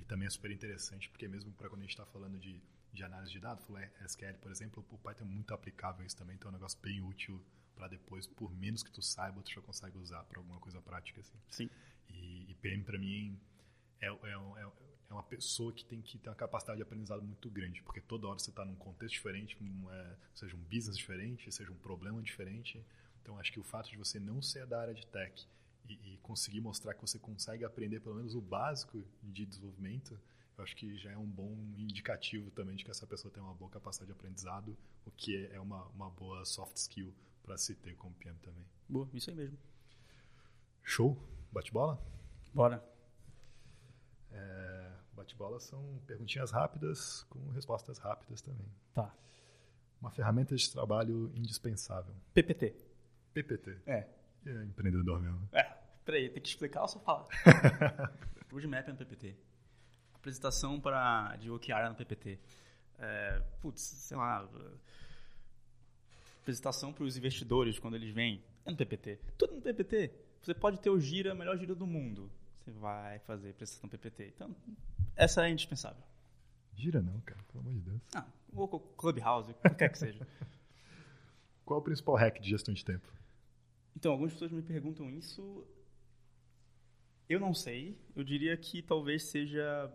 E também é super interessante, porque mesmo para quando a gente está falando de, de análise de dados, falou SQL, por exemplo, o Python é muito aplicável a isso também, então é um negócio bem útil para depois, por menos que tu saiba, tu já consegue usar para alguma coisa prática assim. Sim. E, e PM para mim é, é, é, é, uma pessoa que tem que ter uma capacidade de aprendizado muito grande, porque toda hora você está num contexto diferente, um, é, seja um business diferente, seja um problema diferente. Então acho que o fato de você não ser da área de tech e, e conseguir mostrar que você consegue aprender pelo menos o básico de desenvolvimento, eu acho que já é um bom indicativo também de que essa pessoa tem uma boa capacidade de aprendizado, o que é uma, uma boa soft skill para se ter como PM também. Boa, isso aí mesmo. Show? Bate-bola? Bora. É, Bate-bola são perguntinhas rápidas com respostas rápidas também. Tá. Uma ferramenta de trabalho indispensável. PPT. PPT. É. é empreendedor mesmo. É. Peraí, tem que explicar ou só falar? Roadmap é no PPT. Apresentação para, de OKR no PPT. É, putz, sei lá apresentação para os investidores quando eles vêm. É no PPT. Tudo no PPT. Você pode ter o gira, a melhor gira do mundo. Você vai fazer apresentação PPT. Então, essa é indispensável. Gira não, cara, pelo amor de Deus. Ah, ou Clubhouse, o que quer que seja. Qual é o principal hack de gestão de tempo? Então, algumas pessoas me perguntam isso. Eu não sei. Eu diria que talvez seja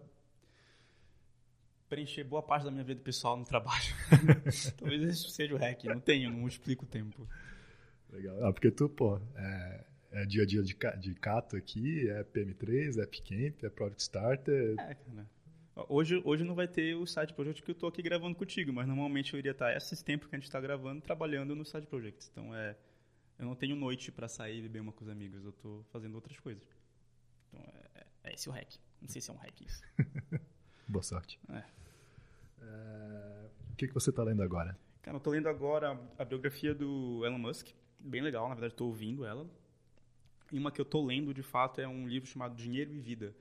preencher boa parte da minha vida pessoal no trabalho. Talvez esse seja o hack. Não tenho, não explico o tempo. Legal. Ah, porque tu, pô, é, é dia a dia de, de Cato aqui, é PM3, é Appcamp, é Product Starter. É, cara. Hoje, hoje não vai ter o side project que eu tô aqui gravando contigo, mas normalmente eu iria estar esses tempos que a gente está gravando trabalhando no side project. Então é, eu não tenho noite para sair e beber uma com os amigos, eu tô fazendo outras coisas. Então é, é esse o hack. Não sei se é um hack isso. Boa sorte. É. É, o que, que você está lendo agora? Cara, eu tô lendo agora a biografia do Elon Musk. Bem legal, na verdade estou ouvindo ela. E uma que eu tô lendo, de fato, é um livro chamado Dinheiro e Vida.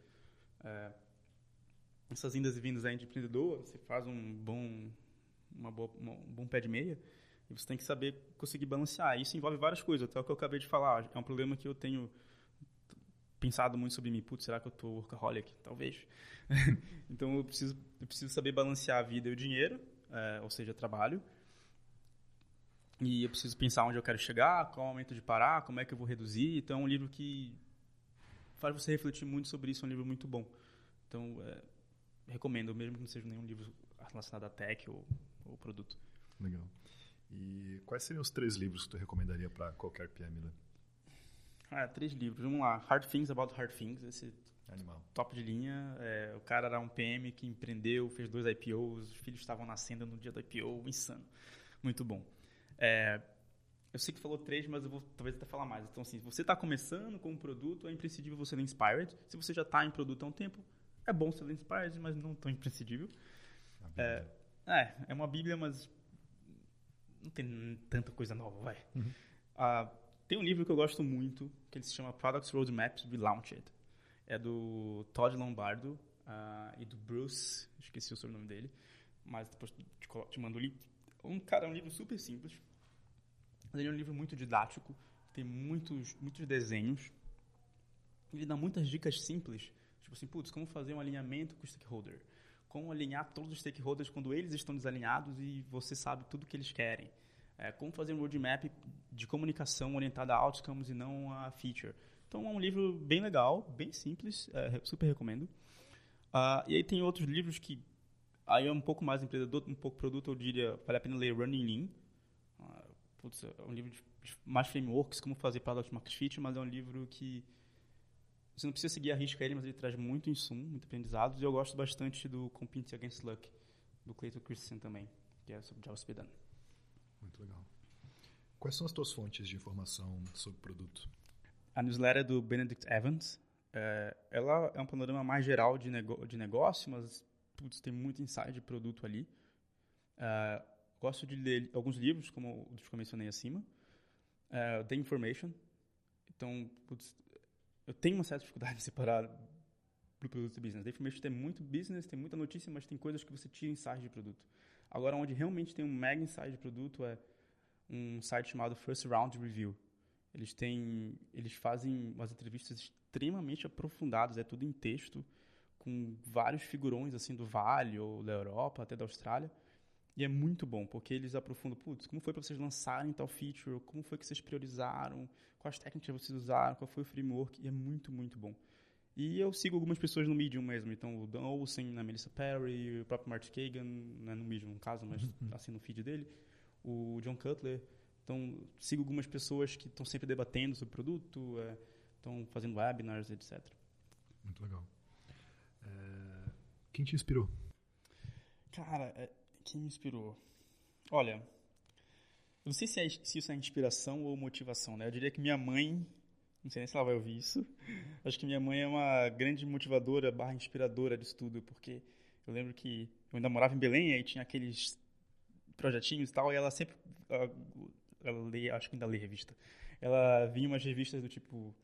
É, essas indas e vindas aí de empreendedor, você faz um bom, uma boa, um bom pé de meia e você tem que saber conseguir balancear. Isso envolve várias coisas, até o que eu acabei de falar. É um problema que eu tenho pensado muito sobre mim. Putz, será que eu tô workaholic? Talvez. então eu preciso, eu preciso saber balancear a vida e o dinheiro, é, ou seja, trabalho. E eu preciso pensar onde eu quero chegar, qual é o momento de parar, como é que eu vou reduzir. Então é um livro que faz você refletir muito sobre isso. É um livro muito bom. Então, é, recomendo, mesmo que não seja nenhum livro relacionado a tech ou, ou produto. Legal. E quais seriam os três livros que tu recomendaria para qualquer PM ler? Ah, três livros. Vamos lá. Hard Things About Hard Things. Esse Animal. top de linha. É, o cara era um PM que empreendeu, fez dois IPOs, os filhos estavam nascendo no dia do IPO. Insano. Muito bom. É, eu sei que falou três, mas eu vou talvez até falar mais. Então, assim, se você está começando com um produto, é imprescindível você ler Inspired. Se você já está em produto há um tempo, é bom ser Inspired, mas não tão imprescindível. É, é, é uma bíblia, mas não tem tanta coisa nova, vai. Uhum. Uh, tem um livro que eu gosto muito, que ele se chama Products Roadmaps Relaunched. É do Todd Lombardo uh, e do Bruce, esqueci o sobrenome dele, mas depois te, te mando o livro. Um, cara, é um livro super simples, ele é um livro muito didático, tem muitos, muitos desenhos, ele dá muitas dicas simples Tipo assim, putz, como fazer um alinhamento com o stakeholder? Como alinhar todos os stakeholders quando eles estão desalinhados e você sabe tudo que eles querem? É, como fazer um roadmap de comunicação orientada a outcomes e não a feature? Então, é um livro bem legal, bem simples, é, super recomendo. Uh, e aí tem outros livros que aí é um pouco mais empreendedor, um pouco produto, eu diria, vale a pena ler Running Lean. Uh, putz, é um livro de mais frameworks, como fazer Product Market Fit, mas é um livro que você não precisa seguir a risca ele, mas ele traz muito insumo, muito aprendizado. E eu gosto bastante do Competing Against Luck, do Clayton Christensen também, que é sobre JavaScript. Muito legal. Quais são as tuas fontes de informação sobre o produto? A newsletter do Benedict Evans. É, ela é um panorama mais geral de, de negócio, mas putz, tem muito insight de produto ali. É, gosto de ler alguns livros, como os que eu mencionei acima. É, The Information. Então, putz, eu tenho uma certa dificuldade de separar pro produto e business. A information tem muito business, tem muita notícia, mas tem coisas que você tira insight de produto. Agora, onde realmente tem um mega insight de produto é um site chamado First Round Review. Eles têm, eles fazem umas entrevistas extremamente aprofundadas, é tudo em texto, com vários figurões assim do Vale ou da Europa, até da Austrália. E é muito bom, porque eles aprofundam, putz, como foi para vocês lançarem tal feature, como foi que vocês priorizaram, quais técnicas vocês usaram, qual foi o framework, e é muito, muito bom. E eu sigo algumas pessoas no Medium mesmo, então o Dan Olsen, a Melissa Perry, o próprio Martin Kagan, não é no Medium no caso, mas uhum. assim no feed dele, o John Cutler. Então, sigo algumas pessoas que estão sempre debatendo sobre o produto, estão é, fazendo webinars, etc. Muito legal. É, quem te inspirou? Cara, é, quem me inspirou? Olha, eu não sei se, é, se, isso é inspiração ou motivação, né? Eu diria que minha mãe, não sei nem se ela vai ouvir isso, acho que minha mãe é uma grande motivadora barra inspiradora de estudo, porque eu lembro que eu ainda morava em Belém, aí tinha aqueles projetinhos e tal, e ela sempre, ela, ela lê, acho que ainda lê revista, ela vinha umas revistas do tipo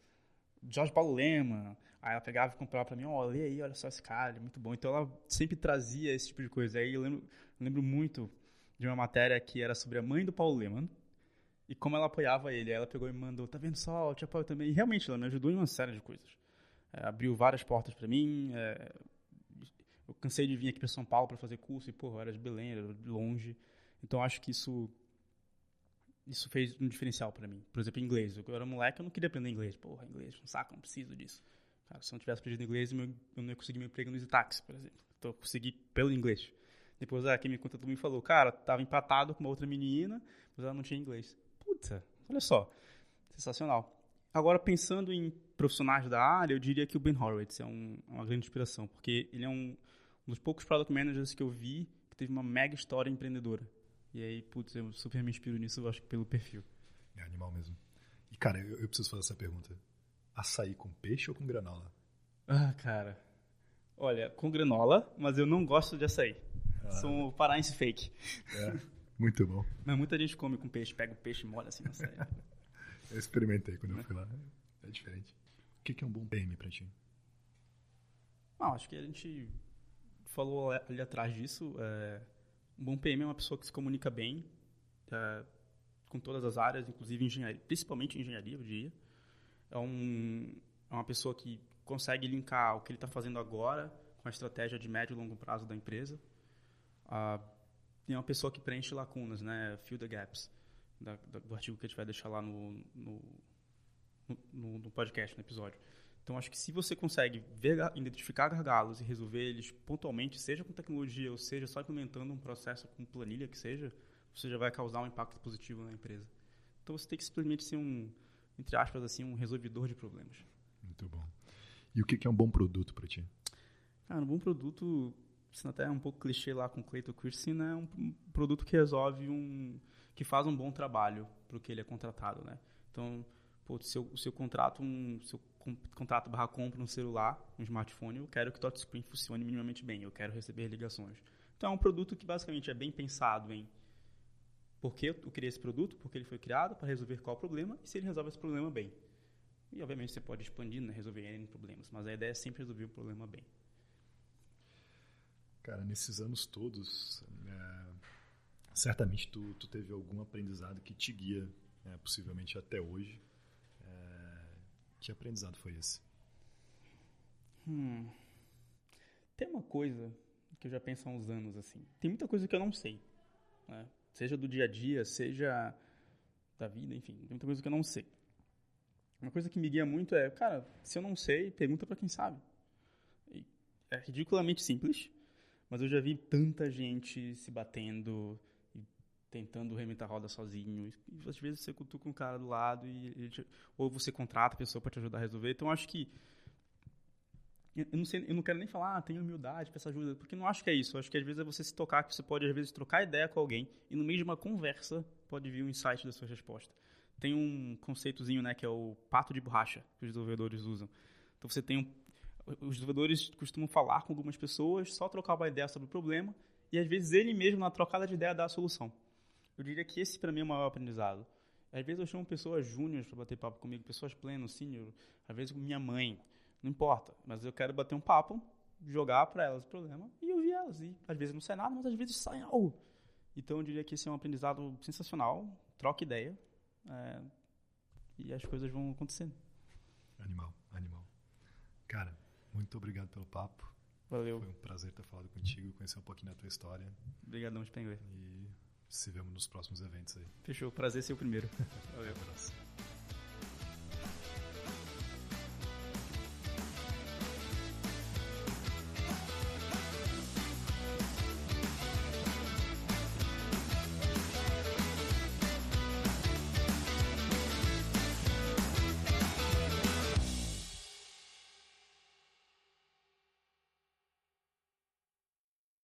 Jorge Paulo Lema, Aí ela pegava e comprava pra mim, ó, oh, lê aí, olha só esse cara, é muito bom. Então ela sempre trazia esse tipo de coisa. Aí eu lembro, lembro muito de uma matéria que era sobre a mãe do Paulo Lehmann e como ela apoiava ele. Ela pegou e mandou, tá vendo só, eu te apoio também. E realmente ela me ajudou em uma série de coisas. É, abriu várias portas para mim. É, eu cansei de vir aqui para São Paulo para fazer curso e, pô, era de Belém, era de longe. Então acho que isso isso fez um diferencial para mim. Por exemplo, inglês. Eu era moleque, eu não queria aprender inglês. Porra, inglês, um saco, não preciso disso. Cara, se eu não tivesse aprendido inglês, eu não ia conseguir meu emprego no Zitax, por exemplo. Então, eu consegui pelo inglês. Depois, ah, quem me conta me falou, cara, tava empatado com uma outra menina, mas ela não tinha inglês. Puta, olha só. Sensacional. agora, pensando em profissionais da área, eu diria que o Ben Horowitz é um, uma grande inspiração, porque ele é um, um dos poucos product managers que eu vi que teve uma mega história empreendedora. E aí, putz, eu super me inspiro nisso, eu acho que pelo perfil. É animal mesmo. E, cara, eu, eu preciso fazer essa pergunta. Açaí com peixe ou com granola? Ah, cara. Olha, com granola, mas eu não gosto de açaí. Ah. Sou um paraense fake. É, muito bom. mas muita gente come com peixe, pega o peixe e molha assim no açaí. eu experimentei quando eu fui lá. É diferente. O que é um bom PM pra ti? Ah, acho que a gente falou ali atrás disso. É, um bom PM é uma pessoa que se comunica bem é, com todas as áreas, inclusive engenharia, principalmente engenharia, eu diria. É, um, é uma pessoa que consegue linkar o que ele está fazendo agora com a estratégia de médio e longo prazo da empresa. Ah, é uma pessoa que preenche lacunas, né? Fill the gaps, da, da, do artigo que a gente vai deixar lá no, no, no, no podcast, no episódio. Então, acho que se você consegue ver, identificar gargalos e resolver eles pontualmente, seja com tecnologia ou seja só implementando um processo com planilha que seja, você já vai causar um impacto positivo na empresa. Então, você tem que simplesmente ser um, entre aspas, assim, um resolvedor de problemas. Muito bom. E o que é um bom produto para ti? Cara, um bom produto, sendo até um pouco clichê lá com o Clayton Christensen, é um produto que resolve um... que faz um bom trabalho para o que ele é contratado, né? Então, pô, se eu, contrato um... Se eu contrato barra compra um celular, um smartphone, eu quero que o touchscreen funcione minimamente bem, eu quero receber ligações. Então, é um produto que basicamente é bem pensado em por que eu criei esse produto, por que ele foi criado, para resolver qual problema e se ele resolve esse problema bem. E, obviamente, você pode expandir, né, resolver N problemas, mas a ideia é sempre resolver o problema bem. Cara, nesses anos todos, é, certamente tu, tu teve algum aprendizado que te guia, é, possivelmente até hoje. É, que aprendizado foi esse? Hum, tem uma coisa que eu já penso há uns anos assim. Tem muita coisa que eu não sei, né? seja do dia a dia, seja da vida, enfim, tem muita coisa que eu não sei. Uma coisa que me guia muito é, cara, se eu não sei, pergunta para quem sabe. É ridiculamente simples, mas eu já vi tanta gente se batendo e tentando reinventar a roda sozinho. E às vezes você cutuca um cara do lado e ou você contrata a pessoa para te ajudar a resolver. Então acho que eu não, sei, eu não quero nem falar, ah, tenho humildade, peça ajuda, porque não acho que é isso. Eu acho que às vezes é você se tocar, que você pode às vezes trocar ideia com alguém e no meio de uma conversa pode vir um insight da sua resposta. Tem um conceitozinho, né, que é o pato de borracha que os desenvolvedores usam. Então você tem um, os desenvolvedores costumam falar com algumas pessoas, só trocar uma ideia sobre o problema e às vezes ele mesmo na trocada de ideia dá a solução. Eu diria que esse para mim é o maior aprendizado. Às vezes eu chamo pessoas júniores para bater papo comigo, pessoas plenas, senior, às vezes minha mãe, não importa, mas eu quero bater um papo, jogar para elas o problema e ouvir elas. E às vezes não sai nada, mas às vezes sai algo. Então eu diria que esse é um aprendizado sensacional. Troca ideia é, e as coisas vão acontecendo. Animal, animal. Cara, muito obrigado pelo papo. Valeu. Foi um prazer ter falado contigo, conhecer um pouquinho da tua história. Obrigadão, Spengler. E se vemos nos próximos eventos aí. Fechou. Prazer ser o primeiro. Valeu. Um abraço.